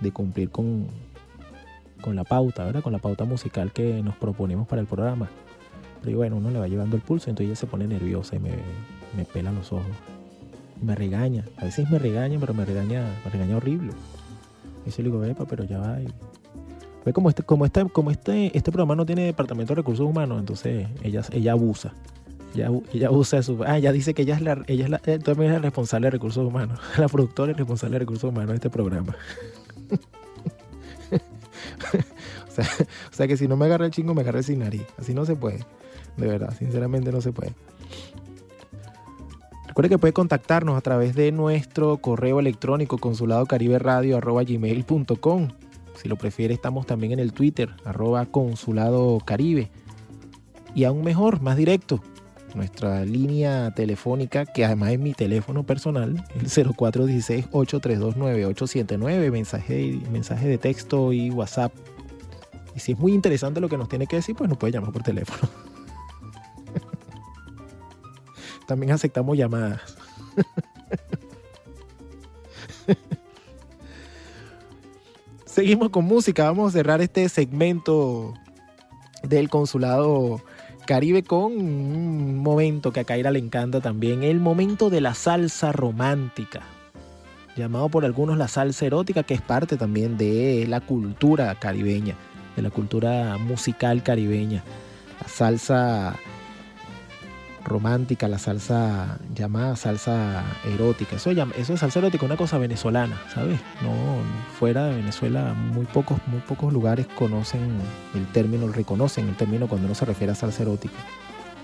de- cumplir con, con la pauta, ¿verdad? Con la pauta musical que nos proponemos para el programa. Pero bueno, uno le va llevando el pulso, entonces ella se pone nerviosa y me, me pela los ojos. Me regaña. A veces me regaña, pero me regaña, me regaña horrible. Y yo le digo, epa, pero ya va. y- Ve como este, como este, como este, este programa no tiene departamento de recursos humanos, entonces ella, ella abusa. Ella, abu- ella abusa de. Ah, ella dice que ella es la, ella es la, eh, también es la responsable de recursos humanos. *laughs* La productora es responsable de recursos humanos de este programa. *laughs* o, sea, o sea que si no me agarra el chingo, me agarra el sin nariz. Así no se puede. De verdad, sinceramente no se puede. Recuerde que puede contactarnos a través de nuestro correo electrónico consuladocaribe.radio.gmail.com Si lo prefiere, estamos también en el Twitter, arroba consulado caribe. Y aún mejor, más directo, nuestra línea telefónica, que además es mi teléfono personal, el 0416-832-9879, mensaje, mensaje de texto y WhatsApp. Y si es muy interesante lo que nos tiene que decir, pues nos puede llamar por teléfono. También aceptamos llamadas. *laughs* Seguimos con música. Vamos a cerrar este segmento del consulado Caribe con un momento que a Kaira le encanta también, el momento de la salsa romántica, llamado por algunos la salsa erótica, que es parte también de la cultura caribeña, de la cultura musical caribeña. La salsa romántica, la salsa llamada salsa erótica. Eso, eso es salsa erótica, una cosa venezolana, ¿sabes? No, fuera de Venezuela, muy pocos, muy pocos lugares conocen el término, reconocen el término cuando uno se refiere a salsa erótica.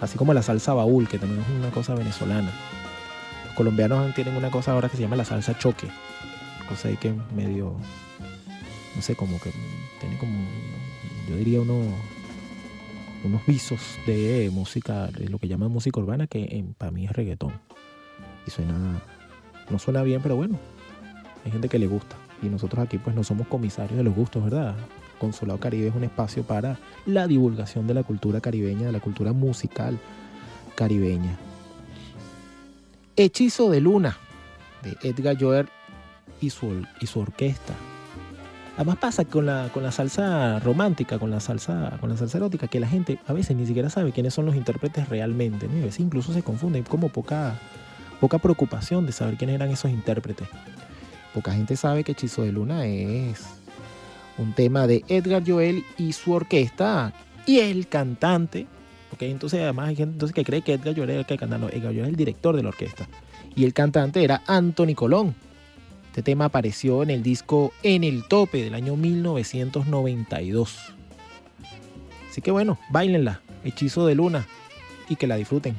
Así como la salsa baúl, que también es una cosa venezolana. Los colombianos tienen una cosa ahora que se llama la salsa choque. Cosa ahí que medio, no sé, como que tiene como, yo diría uno, unos visos de música, de lo que llaman música urbana, que para mí es reggaetón. Y suena, no suena bien, pero bueno, hay gente que le gusta. Y nosotros aquí pues no somos comisarios de los gustos, ¿verdad? Consulado Caribe es un espacio para la divulgación de la cultura caribeña, de la cultura musical caribeña. Hechizo de Luna, de Edgar Joer y su, y su orquesta. Además pasa con la, con la salsa romántica, con la salsa, con la salsa erótica, que la gente a veces ni siquiera sabe quiénes son los intérpretes realmente. a veces incluso se confunde, hay como poca, poca preocupación de saber quiénes eran esos intérpretes. Poca gente sabe que Hechizo de Luna es un tema de Edgar Joel y su orquesta y el cantante. Porque entonces además hay gente que cree que Edgar Joel era el que canta. No, Edgar Joel es el director de la orquesta. Y el cantante era Anthony Colón. Este tema apareció en el disco En el Tope del año 1992. Así que bueno, bailenla, Hechizo de Luna, y que la disfruten.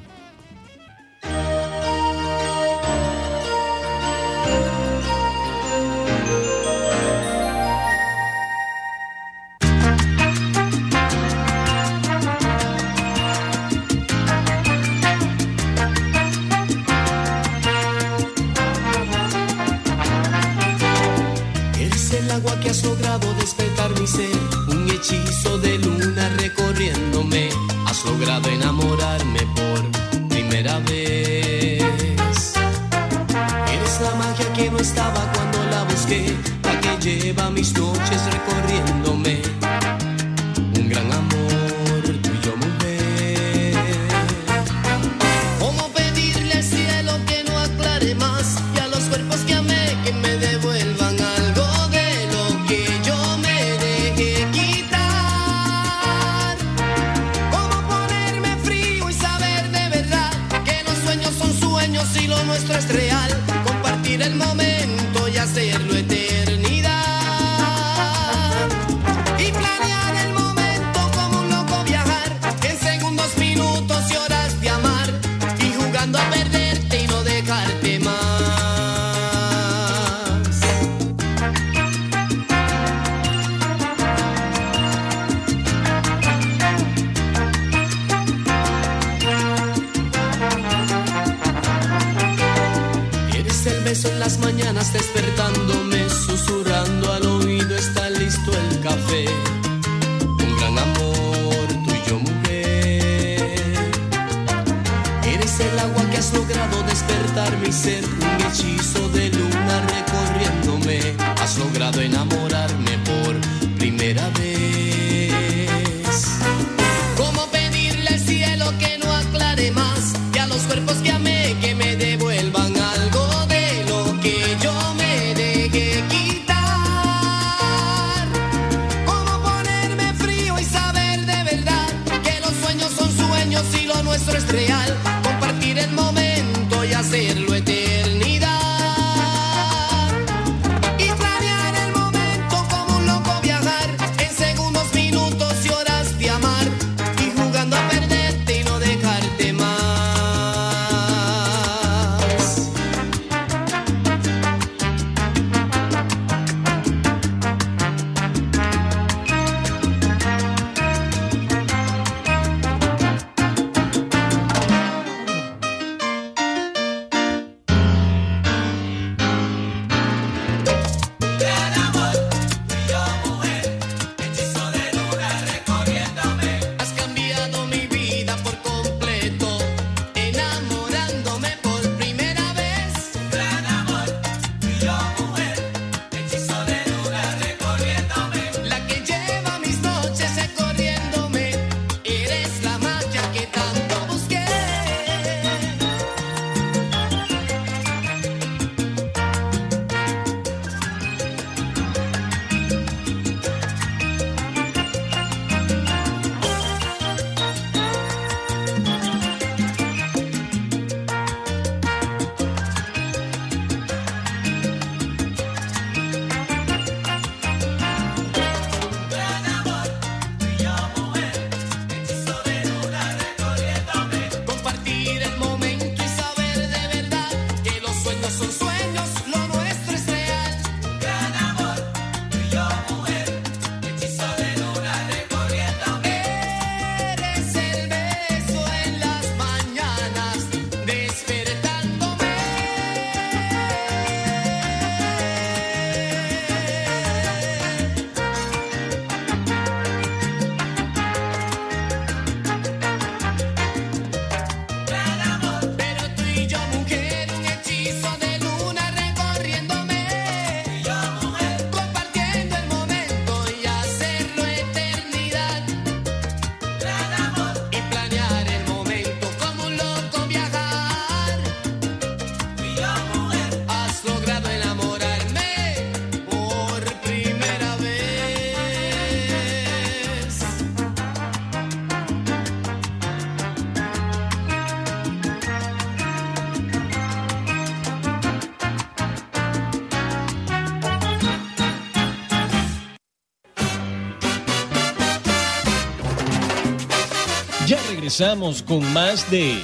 regresamos con más de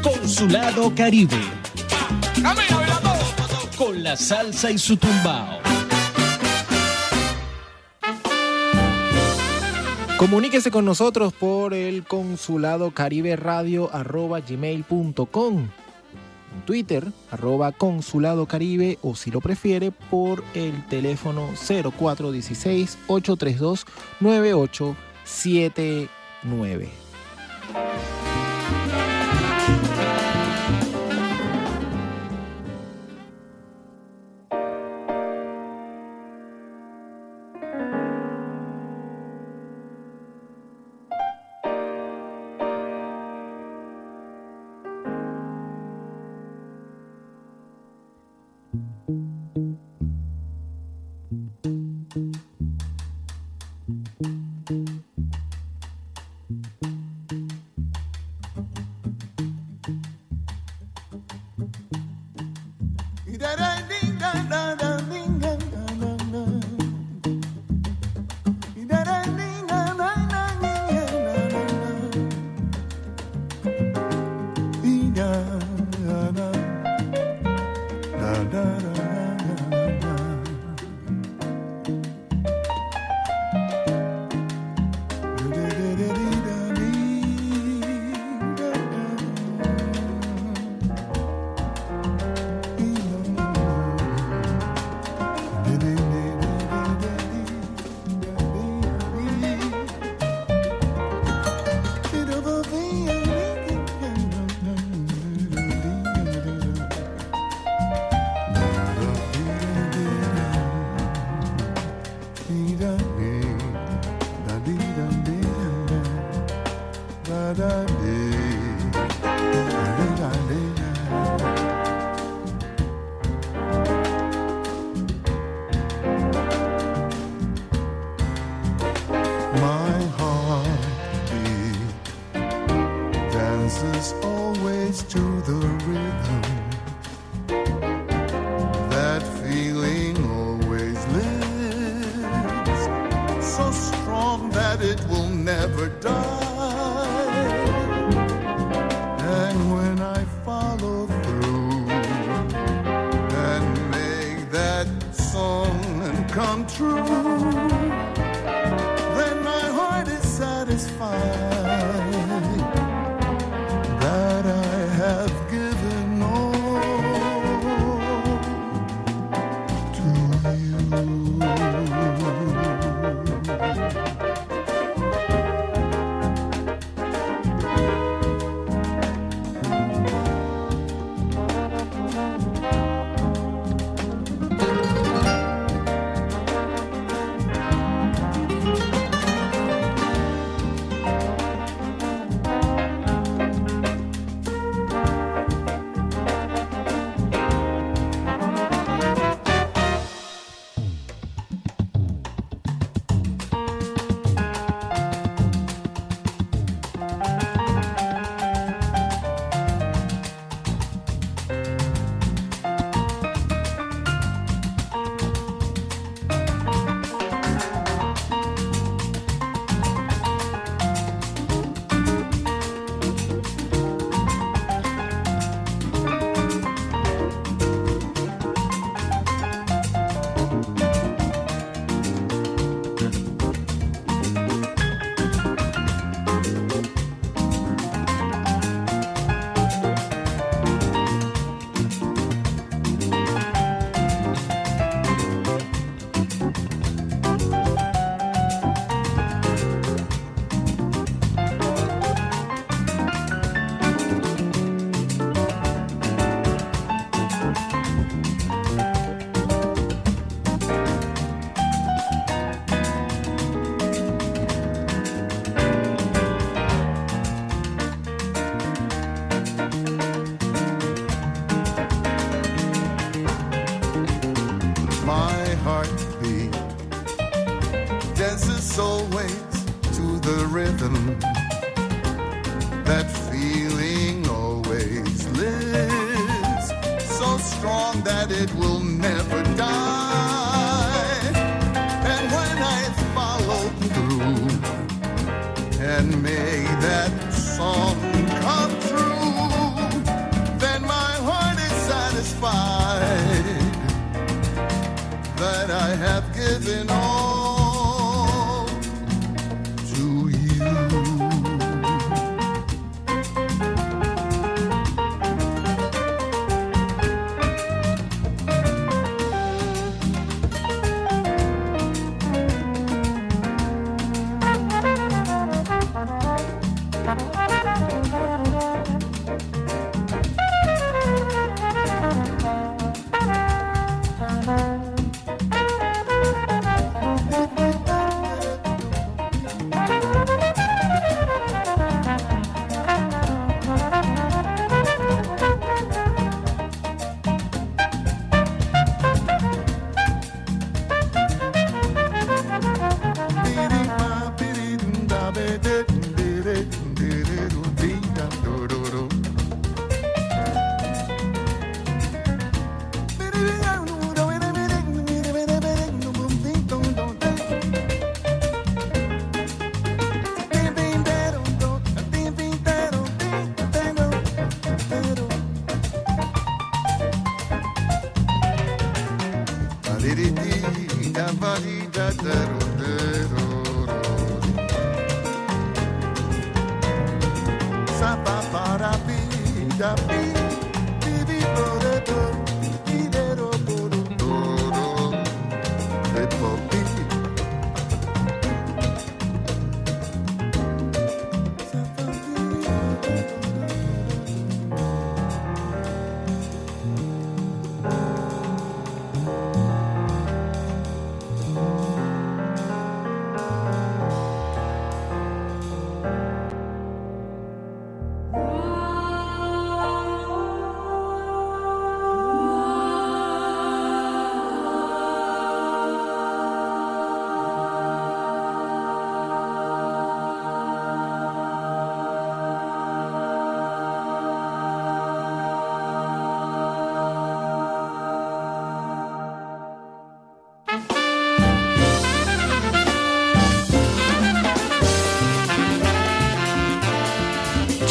Consulado Caribe. Con la salsa y su tumbao. Comuníquese con nosotros por el consulado caribe radio arroba gmail.com. Twitter, arroba Consulado Caribe, o si lo prefiere, por el teléfono 0416-832-9879. Bye.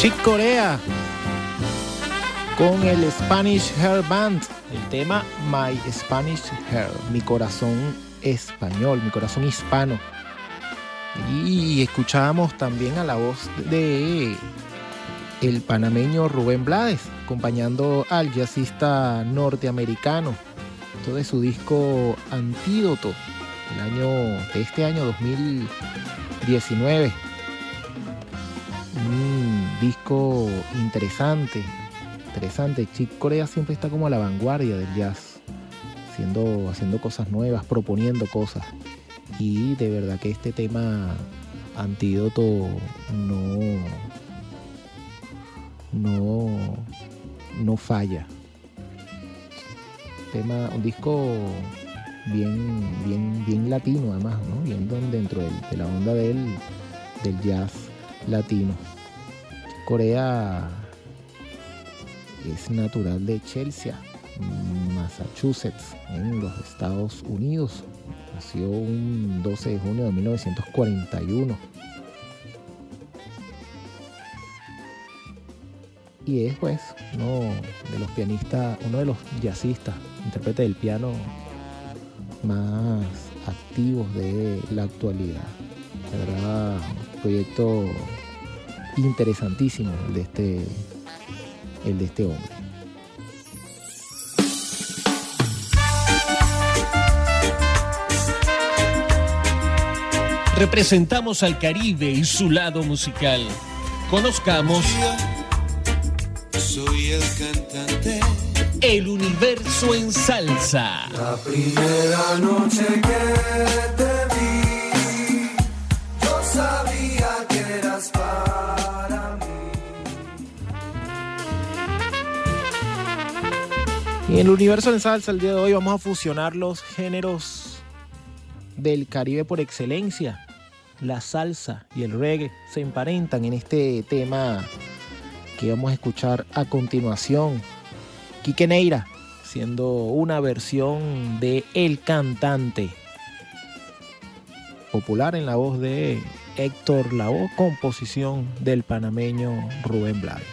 Chick Corea con el Spanish Hair Band, el tema My Spanish Hair, mi corazón español, mi corazón hispano. Y escuchábamos también a la voz de el panameño Rubén Blades, acompañando al jazzista norteamericano. Todo de su disco Antídoto, el año de este año 2019 un disco interesante, interesante. Chick Corea siempre está como a la vanguardia del jazz, haciendo, haciendo cosas nuevas, proponiendo cosas. Y de verdad que este tema antídoto no, no, no falla. Tema, un disco bien, bien, bien latino además, ¿no? Bien dentro del- de la onda del, del jazz latino. Corea es natural de Chelsea, Massachusetts, en los Estados Unidos. Nació un 12 de junio de 1941. Y es pues uno de los pianistas, uno de los jazzistas, intérprete del piano más activos de la actualidad. Un proyecto interesantísimo el de este, el de este hombre. Representamos al Caribe y su lado musical. Conozcamos Soy el cantante. el universo en salsa. La primera noche que te vi, yo sabía que eras para En el universo en salsa el día de hoy vamos a fusionar los géneros del Caribe por excelencia. La salsa y el reggae se emparentan en este tema que vamos a escuchar a continuación. Quique Neira, siendo una versión de El Cantante, popular en la voz de Héctor Lavoe, composición del panameño Rubén Blades.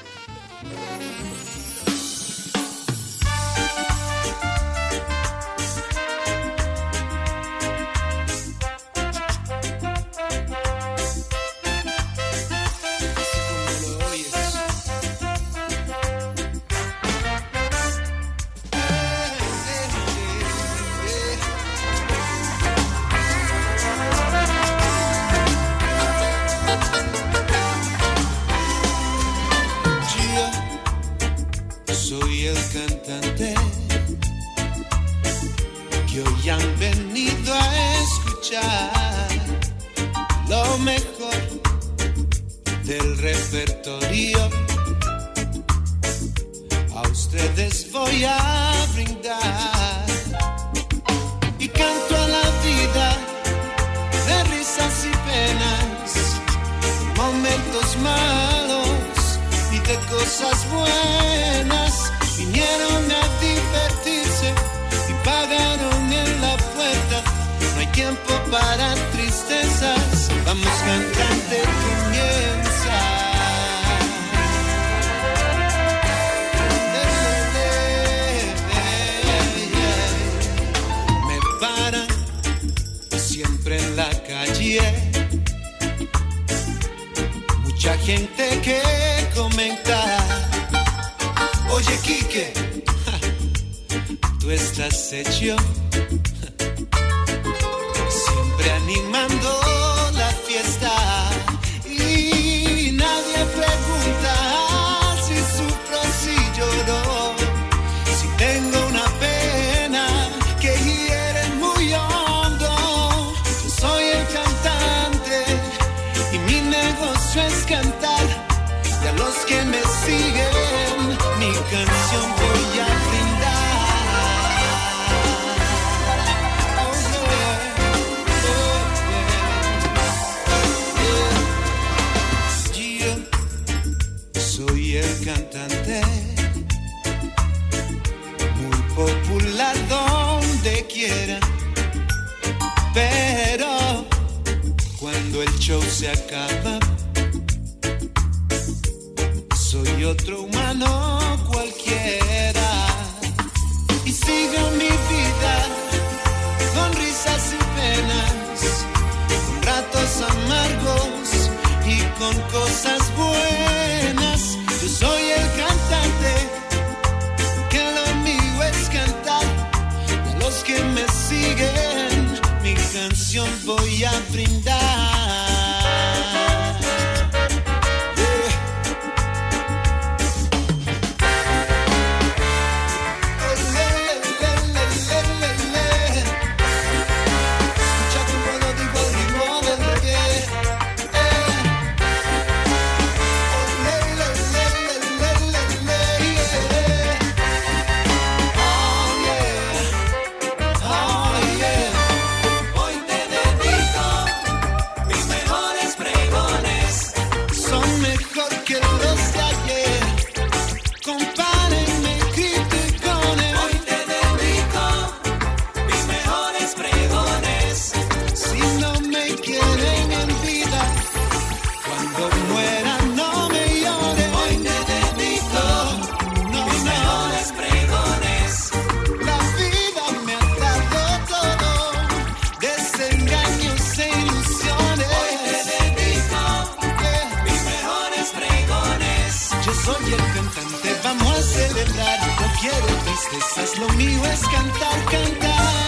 Lo mío es cantar, cantar.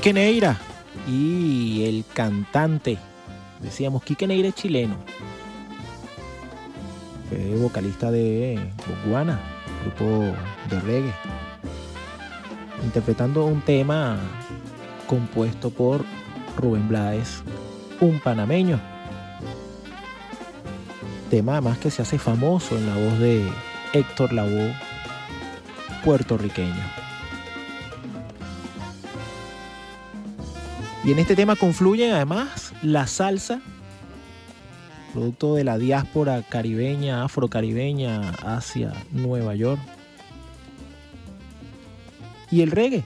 Quique Neira y el cantante, decíamos, Quique Neira es chileno. Fue vocalista de Boguana, grupo de reggae. Interpretando un tema compuesto por Rubén Blades, un panameño. Tema además que se hace famoso en la voz de Héctor Lavoe, puertorriqueño. Y en este tema confluyen además la salsa, producto de la diáspora caribeña, afrocaribeña hacia Nueva York. Y el reggae,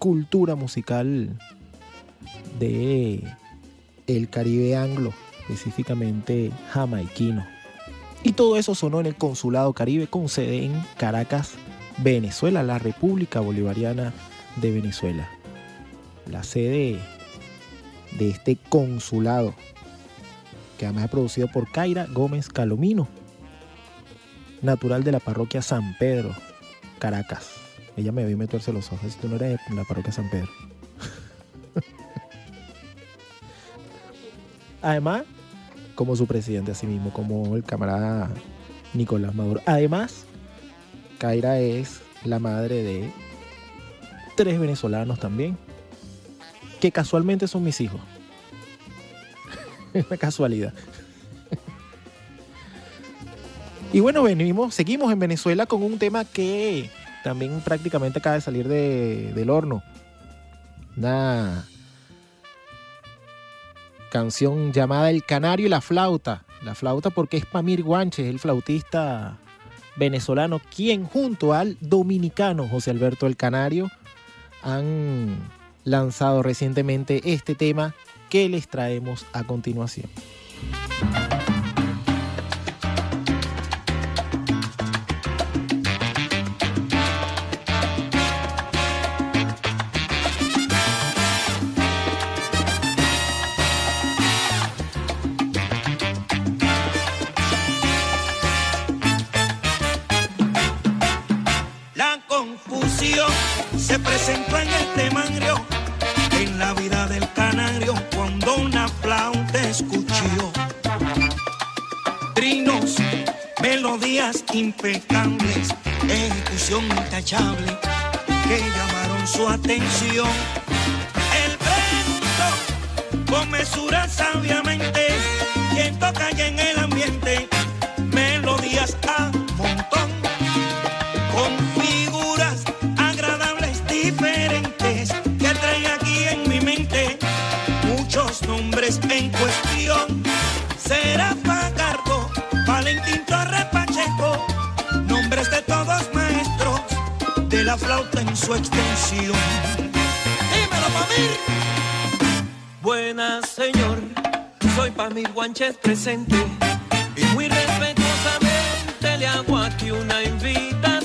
cultura musical de el Caribe anglo, específicamente jamaiquino. Y todo eso sonó en el Consulado Caribe con sede en Caracas, Venezuela, la República Bolivariana de Venezuela. La sede de este consulado, que además es producido por Kaira Gómez Calomino, natural de la parroquia San Pedro, Caracas. Ella me vio meterse los ojos, si tú no eres de la parroquia San Pedro. *laughs* Además, como su presidente, así mismo, como el camarada Nicolás Maduro. Además, Kaira es la madre de tres venezolanos también, que casualmente son mis hijos. Es *laughs* una casualidad. *laughs* Y bueno, venimos, seguimos en Venezuela con un tema que también prácticamente acaba de salir de- del horno. Una canción llamada El Canario y la Flauta. La flauta porque es Pamir Guanches, el flautista venezolano, quien junto al dominicano José Alberto El Canario han lanzado recientemente este tema que les traemos a continuación. Melodías impecables, ejecución intachable, que llamaron su atención. El preguntó con mesura sabiamente, quien toca ya en el ambiente, flauta en su extensión. Dímelo, Pamir. Buenas, señor. Soy Pamir Guanches presente. Y muy respetuosamente le hago aquí una invitación.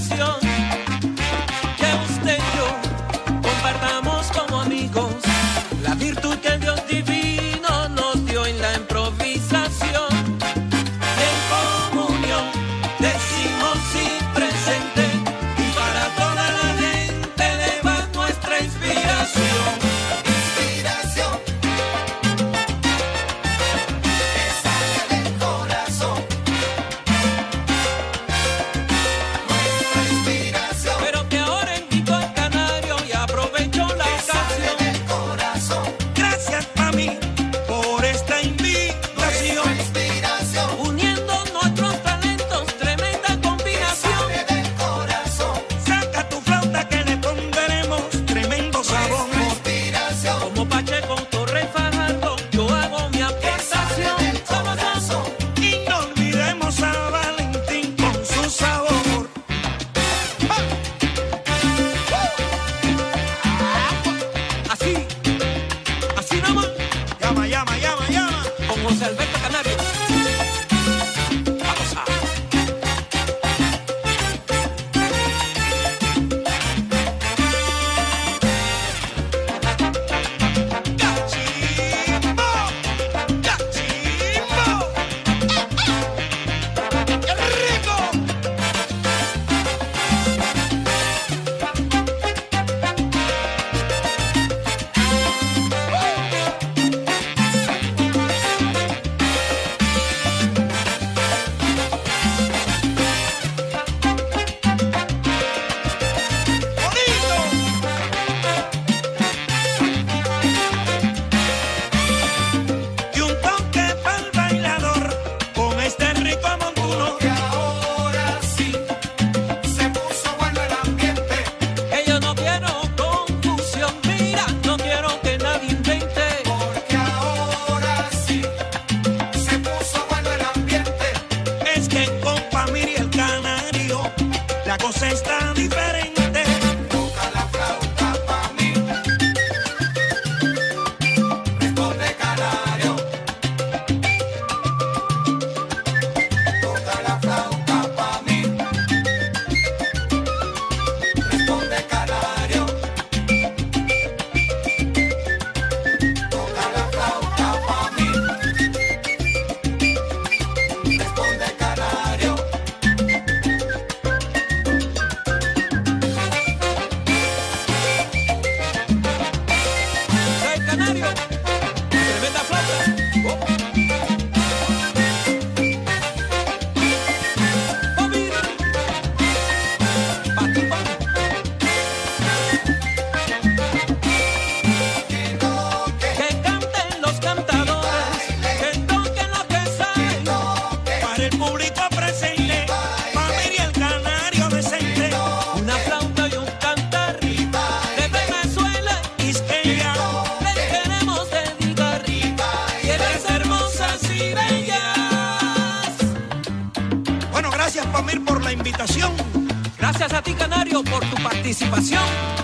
público presente, Mami y el canario decente, una flauta y un cantar. De Venezuela, Isqueya, le queremos dedicar tierras hermosas y bellas. Bueno, gracias Pamir por la invitación, gracias a ti canario por tu participación.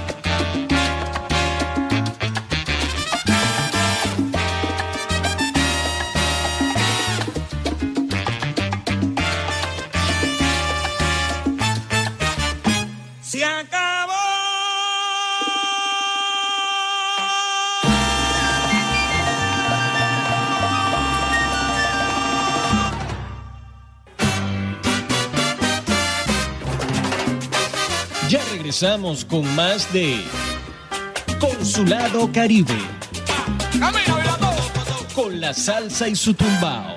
Regresamos con más de Consulado Caribe. Con la salsa y su tumbao.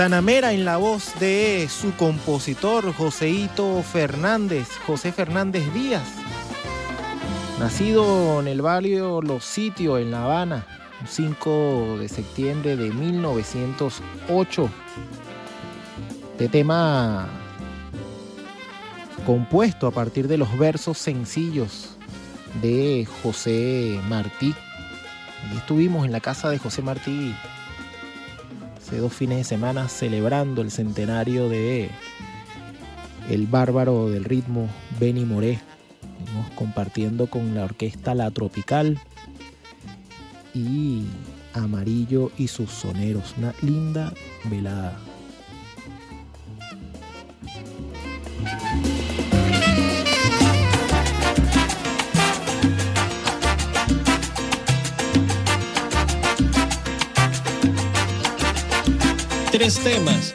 Guantanamera en la voz de su compositor Joseito Fernández, José Fernández Díaz, nacido en el barrio Los Sitios en La Habana, un 5 de septiembre de 1908. Este tema compuesto a partir de los versos sencillos de José Martí. Estuvimos en la casa de José Martí hace dos fines de semana celebrando el centenario de el bárbaro del ritmo Benny Moré. Compartiendo con la orquesta La Tropical y Amarillo y sus soneros. Una linda velada. tres temas.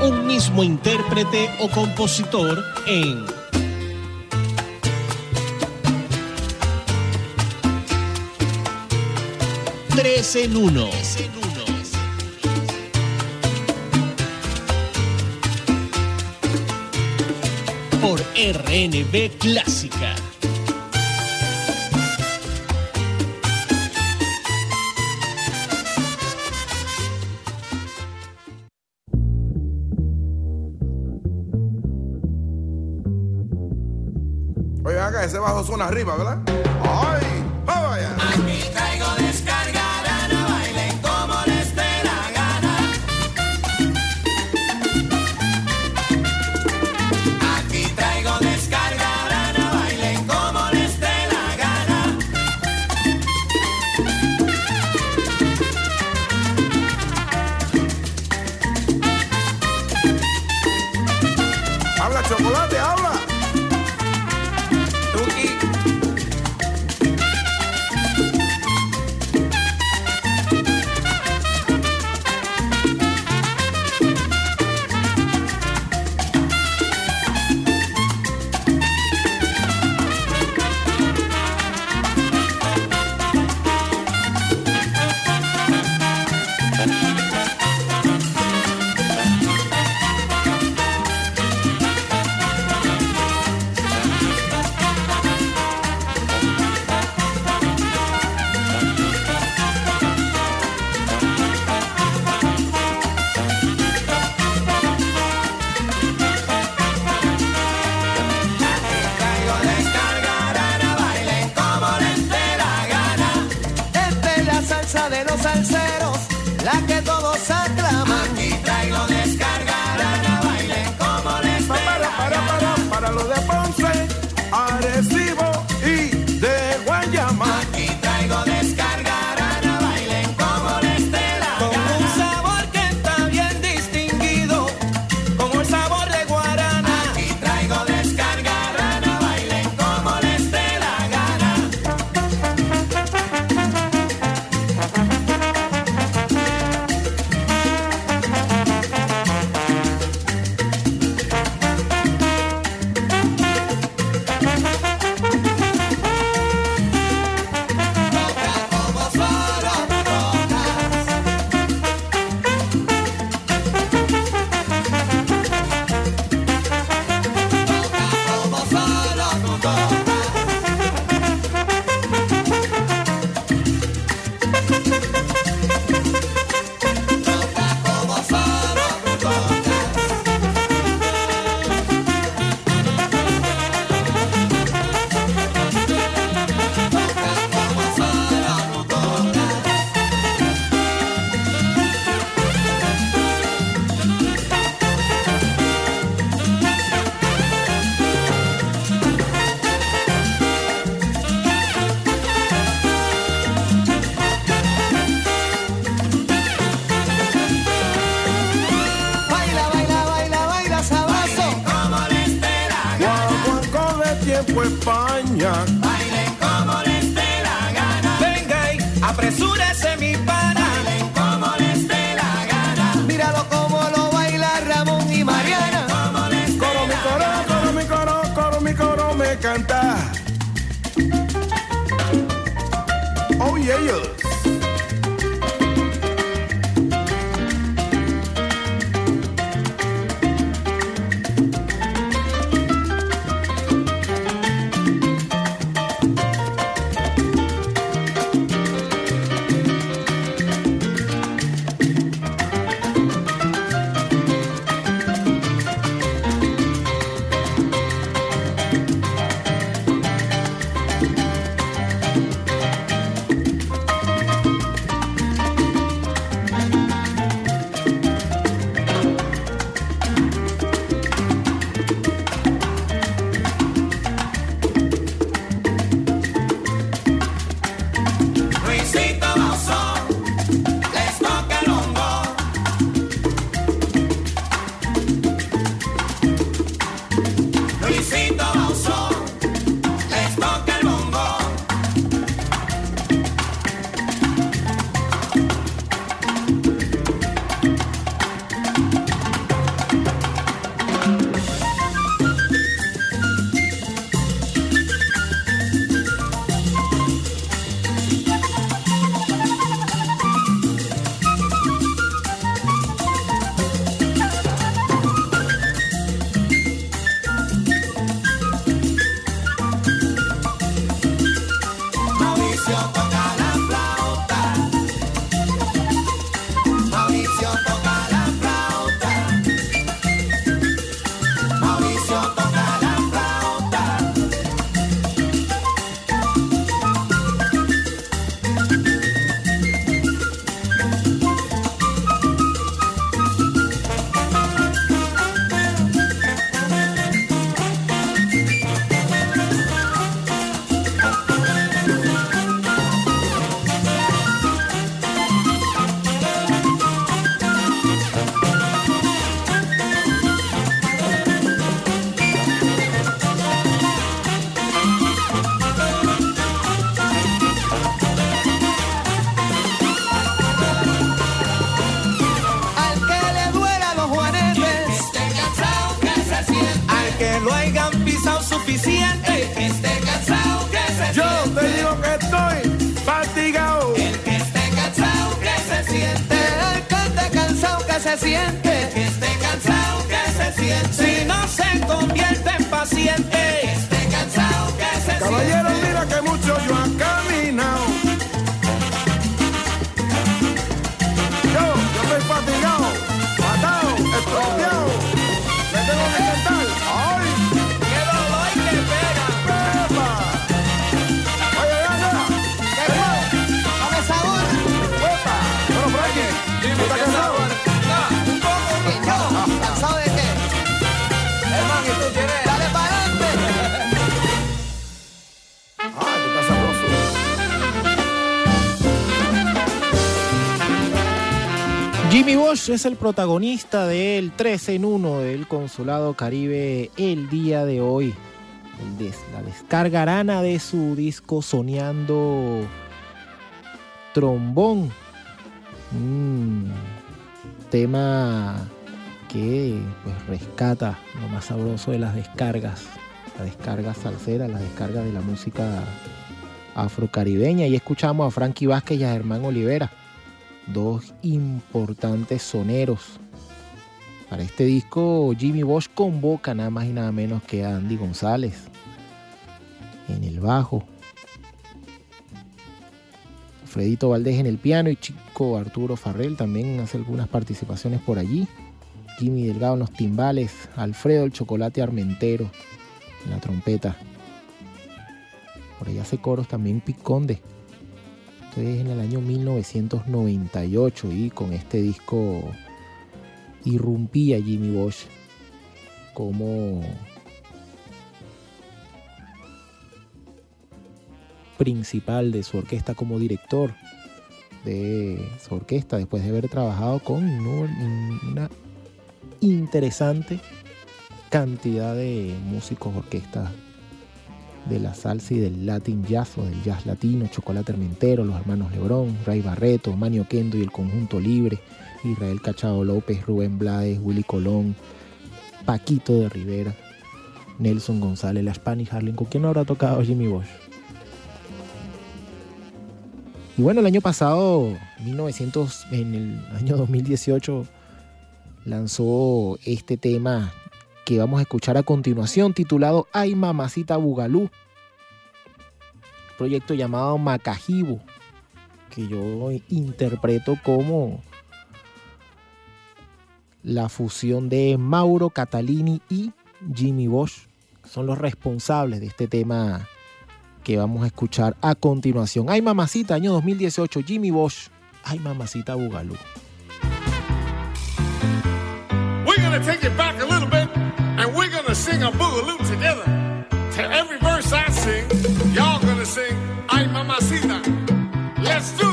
Un mismo intérprete o compositor en tres en uno. Por RNB Clásica. arriba, ¿verdad? Se siente. Que esté cansado, que se siente. Si no se convierte en paciente. Es el protagonista del 13 en 1 del Consulado Caribe el día de hoy. La descarga arana de su disco Soñando Trombón. Un tema que pues, rescata lo más sabroso de las descargas. La descarga salsera, la descarga de la música afrocaribeña. Y escuchamos a Frankie Vázquez y a Germán Olivera dos importantes soneros. Para este disco, Jimmy Bosch convoca nada más y nada menos que a Andy González en el bajo, Fredito Valdés en el piano y Chico Arturo Farrell también hace algunas participaciones por allí. Jimmy Delgado en los timbales, Alfredo el Chocolate Armentero en la trompeta. Por ahí hace coros también Piconde. Esto es en el año 1998 y con este disco irrumpía Jimmy Bosch como principal de su orquesta, como director de su orquesta, después de haber trabajado con un- una interesante cantidad de músicos, orquestas de la salsa y del Latin Jazz o del jazz latino, Chocolate Armentero, los hermanos Lebrón, Ray Barreto, Manio Kendo y el Conjunto Libre, Israel Cachado López, Rubén Blades, Willy Colón, Paquito de Rivera, Nelson González, la Spanish Harlem. ¿Con quién habrá tocado Jimmy Bosch? Y bueno, el año pasado, 1900, en el año 2018, lanzó este tema que vamos a escuchar a continuación, titulado Ay Mamacita Bugalú. Proyecto llamado Macajibo, que yo interpreto como la fusión de Mauro Catalini y Jimmy Bosch. Son los responsables de este tema que vamos a escuchar a continuación. Ay Mamacita, año 2018, Jimmy Bosch. Ay Mamacita Bugalú. We're gonna take it back gonna sing a boogaloo together. To every verse I sing, y'all gonna sing "Ay Mamacita." Let's do this.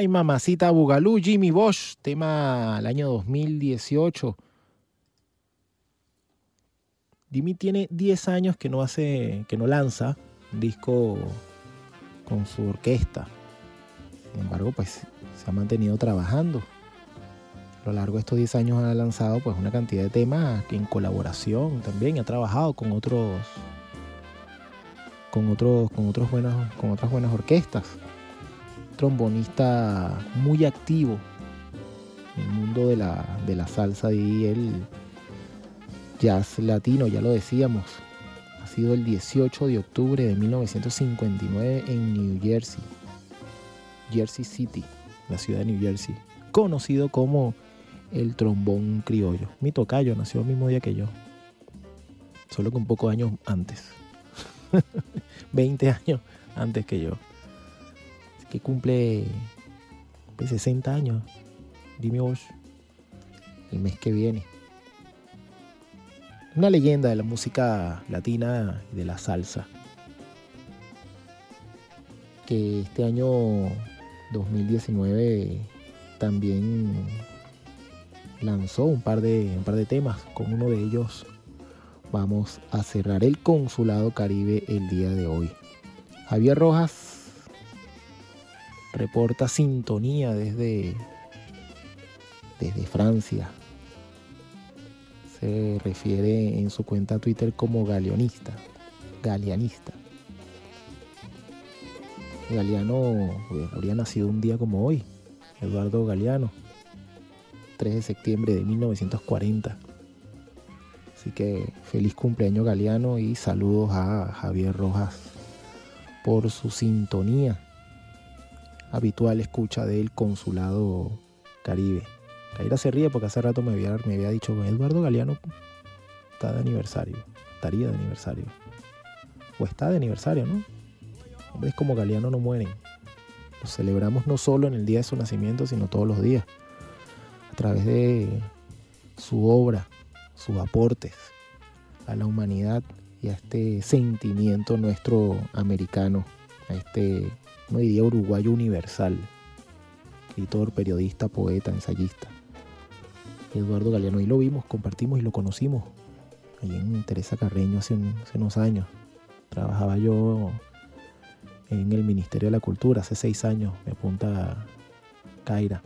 Ay Mamacita Bugalú, Jimmy Bosch, tema del año 2018. Jimmy tiene 10 años que no hace, que no lanza un disco con su orquesta. Sin embargo, pues se ha mantenido trabajando. A lo largo de estos 10 años ha lanzado pues una cantidad de temas que en colaboración también ha trabajado con otros con otros con otros buenas con otras buenas orquestas. Trombonista muy activo en el mundo de la, de la salsa y el jazz latino, ya lo decíamos. Ha sido el 18 de octubre de 1959 en New Jersey, Jersey City, la ciudad de New Jersey, conocido como el trombón criollo. Mi tocayo nació el mismo día que yo, solo que un poco años antes, *laughs* 20 años antes que yo. Que cumple, cumple 60 años, Jimmy Bosch, el mes que viene. Una leyenda de la música latina y de la salsa. Que este año 2019 también lanzó un par de, un par de temas. Con uno de ellos vamos a cerrar el Consulado Caribe el día de hoy. Javier Rojas reporta sintonía desde, desde Francia. Se refiere en su cuenta Twitter como galeonista, galeanista. Galeano pues, habría nacido un día como hoy, Eduardo Galeano, 3 de septiembre de 1940. Así que feliz cumpleaños Galeano y saludos a Javier Rojas por su sintonía habitual escucha del Consulado Caribe. Caira se ríe porque hace rato me había, me había dicho Eduardo Galeano está de aniversario, estaría de aniversario. O está de aniversario, ¿no? Hombres como Galeano no mueren. Los celebramos no solo en el día de su nacimiento, sino todos los días. A través de su obra, sus aportes a la humanidad y a este sentimiento nuestro americano, a este, no diría uruguayo universal, escritor, periodista, poeta, ensayista. Eduardo Galeano, y lo vimos, compartimos y lo conocimos ahí en Teresa Carreño hace unos años. Trabajaba yo en el Ministerio de la Cultura hace seis años, me apunta Kaira.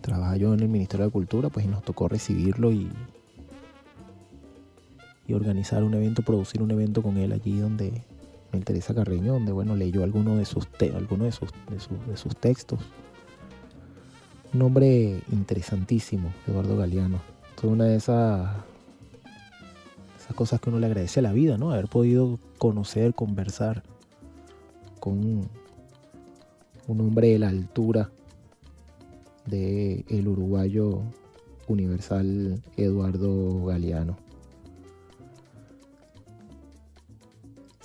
Trabajaba yo en el Ministerio de la Cultura, pues y nos tocó recibirlo y, y organizar un evento, producir un evento con él allí donde el Teresa Carreño, donde bueno, leyó algunos de sus, te- alguno de sus, de, sus, textos. Un hombre interesantísimo, Eduardo Galeano. Es una de esas, esas cosas que uno le agradece a la vida, ¿no? Haber podido conocer, conversar con un, hombre de la altura de el uruguayo universal Eduardo Galeano.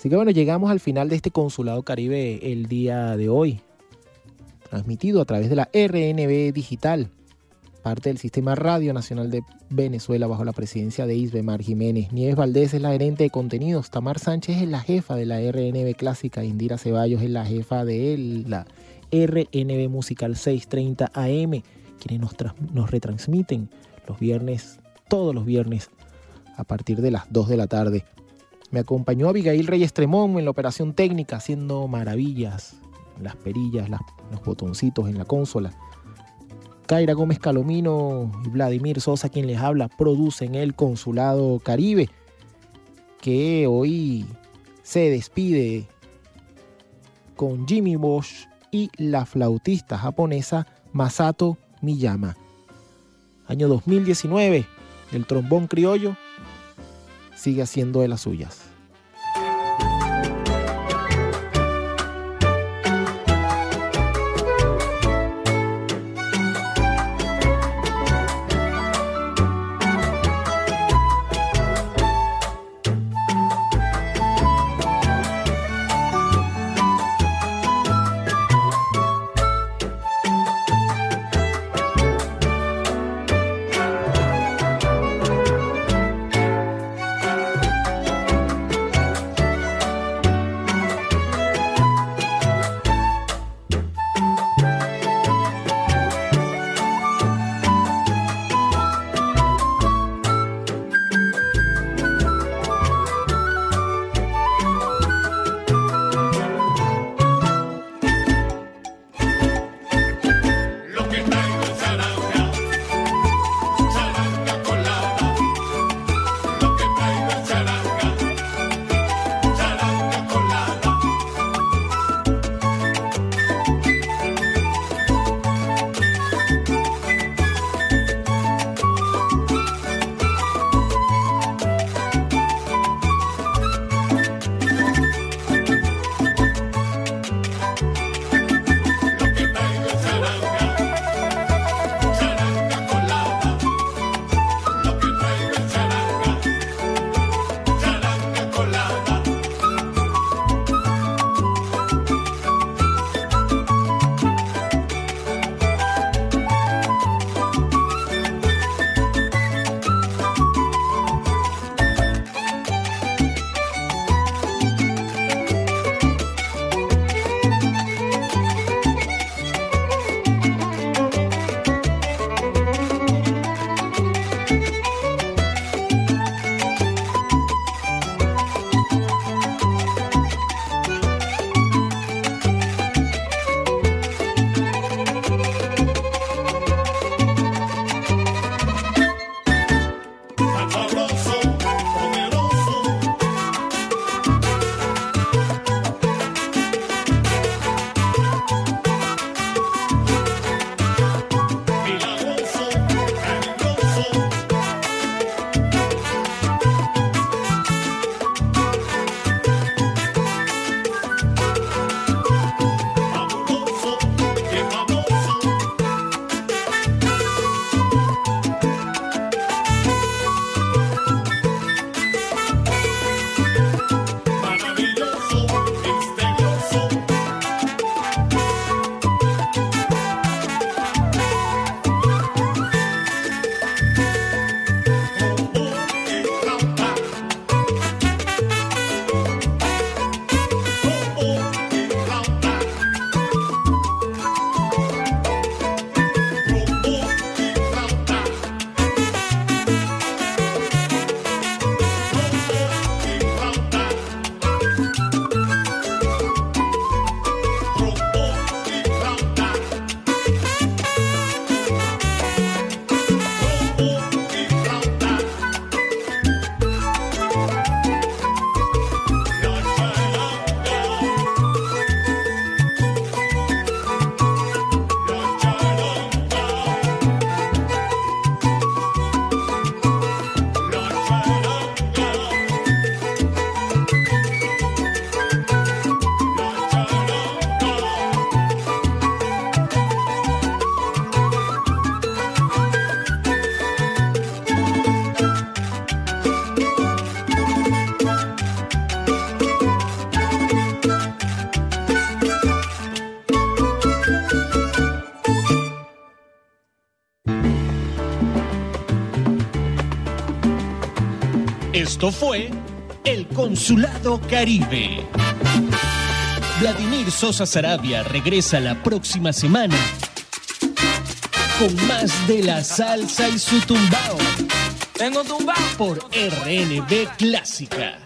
Así que bueno, llegamos al final de este Consulado Caribe el día de hoy, transmitido a través de la RNB Digital, parte del Sistema Radio Nacional de Venezuela bajo la presidencia de Isbemar Jiménez. Nieves Valdés es la gerente de contenidos, Tamar Sánchez es la jefa de la RNB Clásica, Indira Ceballos es la jefa de la RNB Musical 630 AM, quienes nos, retransmiten los viernes, todos los viernes, a partir de las 2 de la tarde. Me acompañó Abigail Reyes Tremón en la operación técnica, haciendo maravillas, las perillas, las- los botoncitos en la consola. Kaira Gómez Calomino y Vladimir Sosa, quien les habla, producen el Consulado Caribe, que hoy se despide con Jimmy Bosch y la flautista japonesa Masato Miyama. Año 2019, el trombón criollo sigue haciendo de las suyas. Esto fue El Consulado Caribe. Vladimir Sosa Sarabia regresa la próxima semana con más de la salsa y su tumbao. Tengo tumbao por RNB Clásica.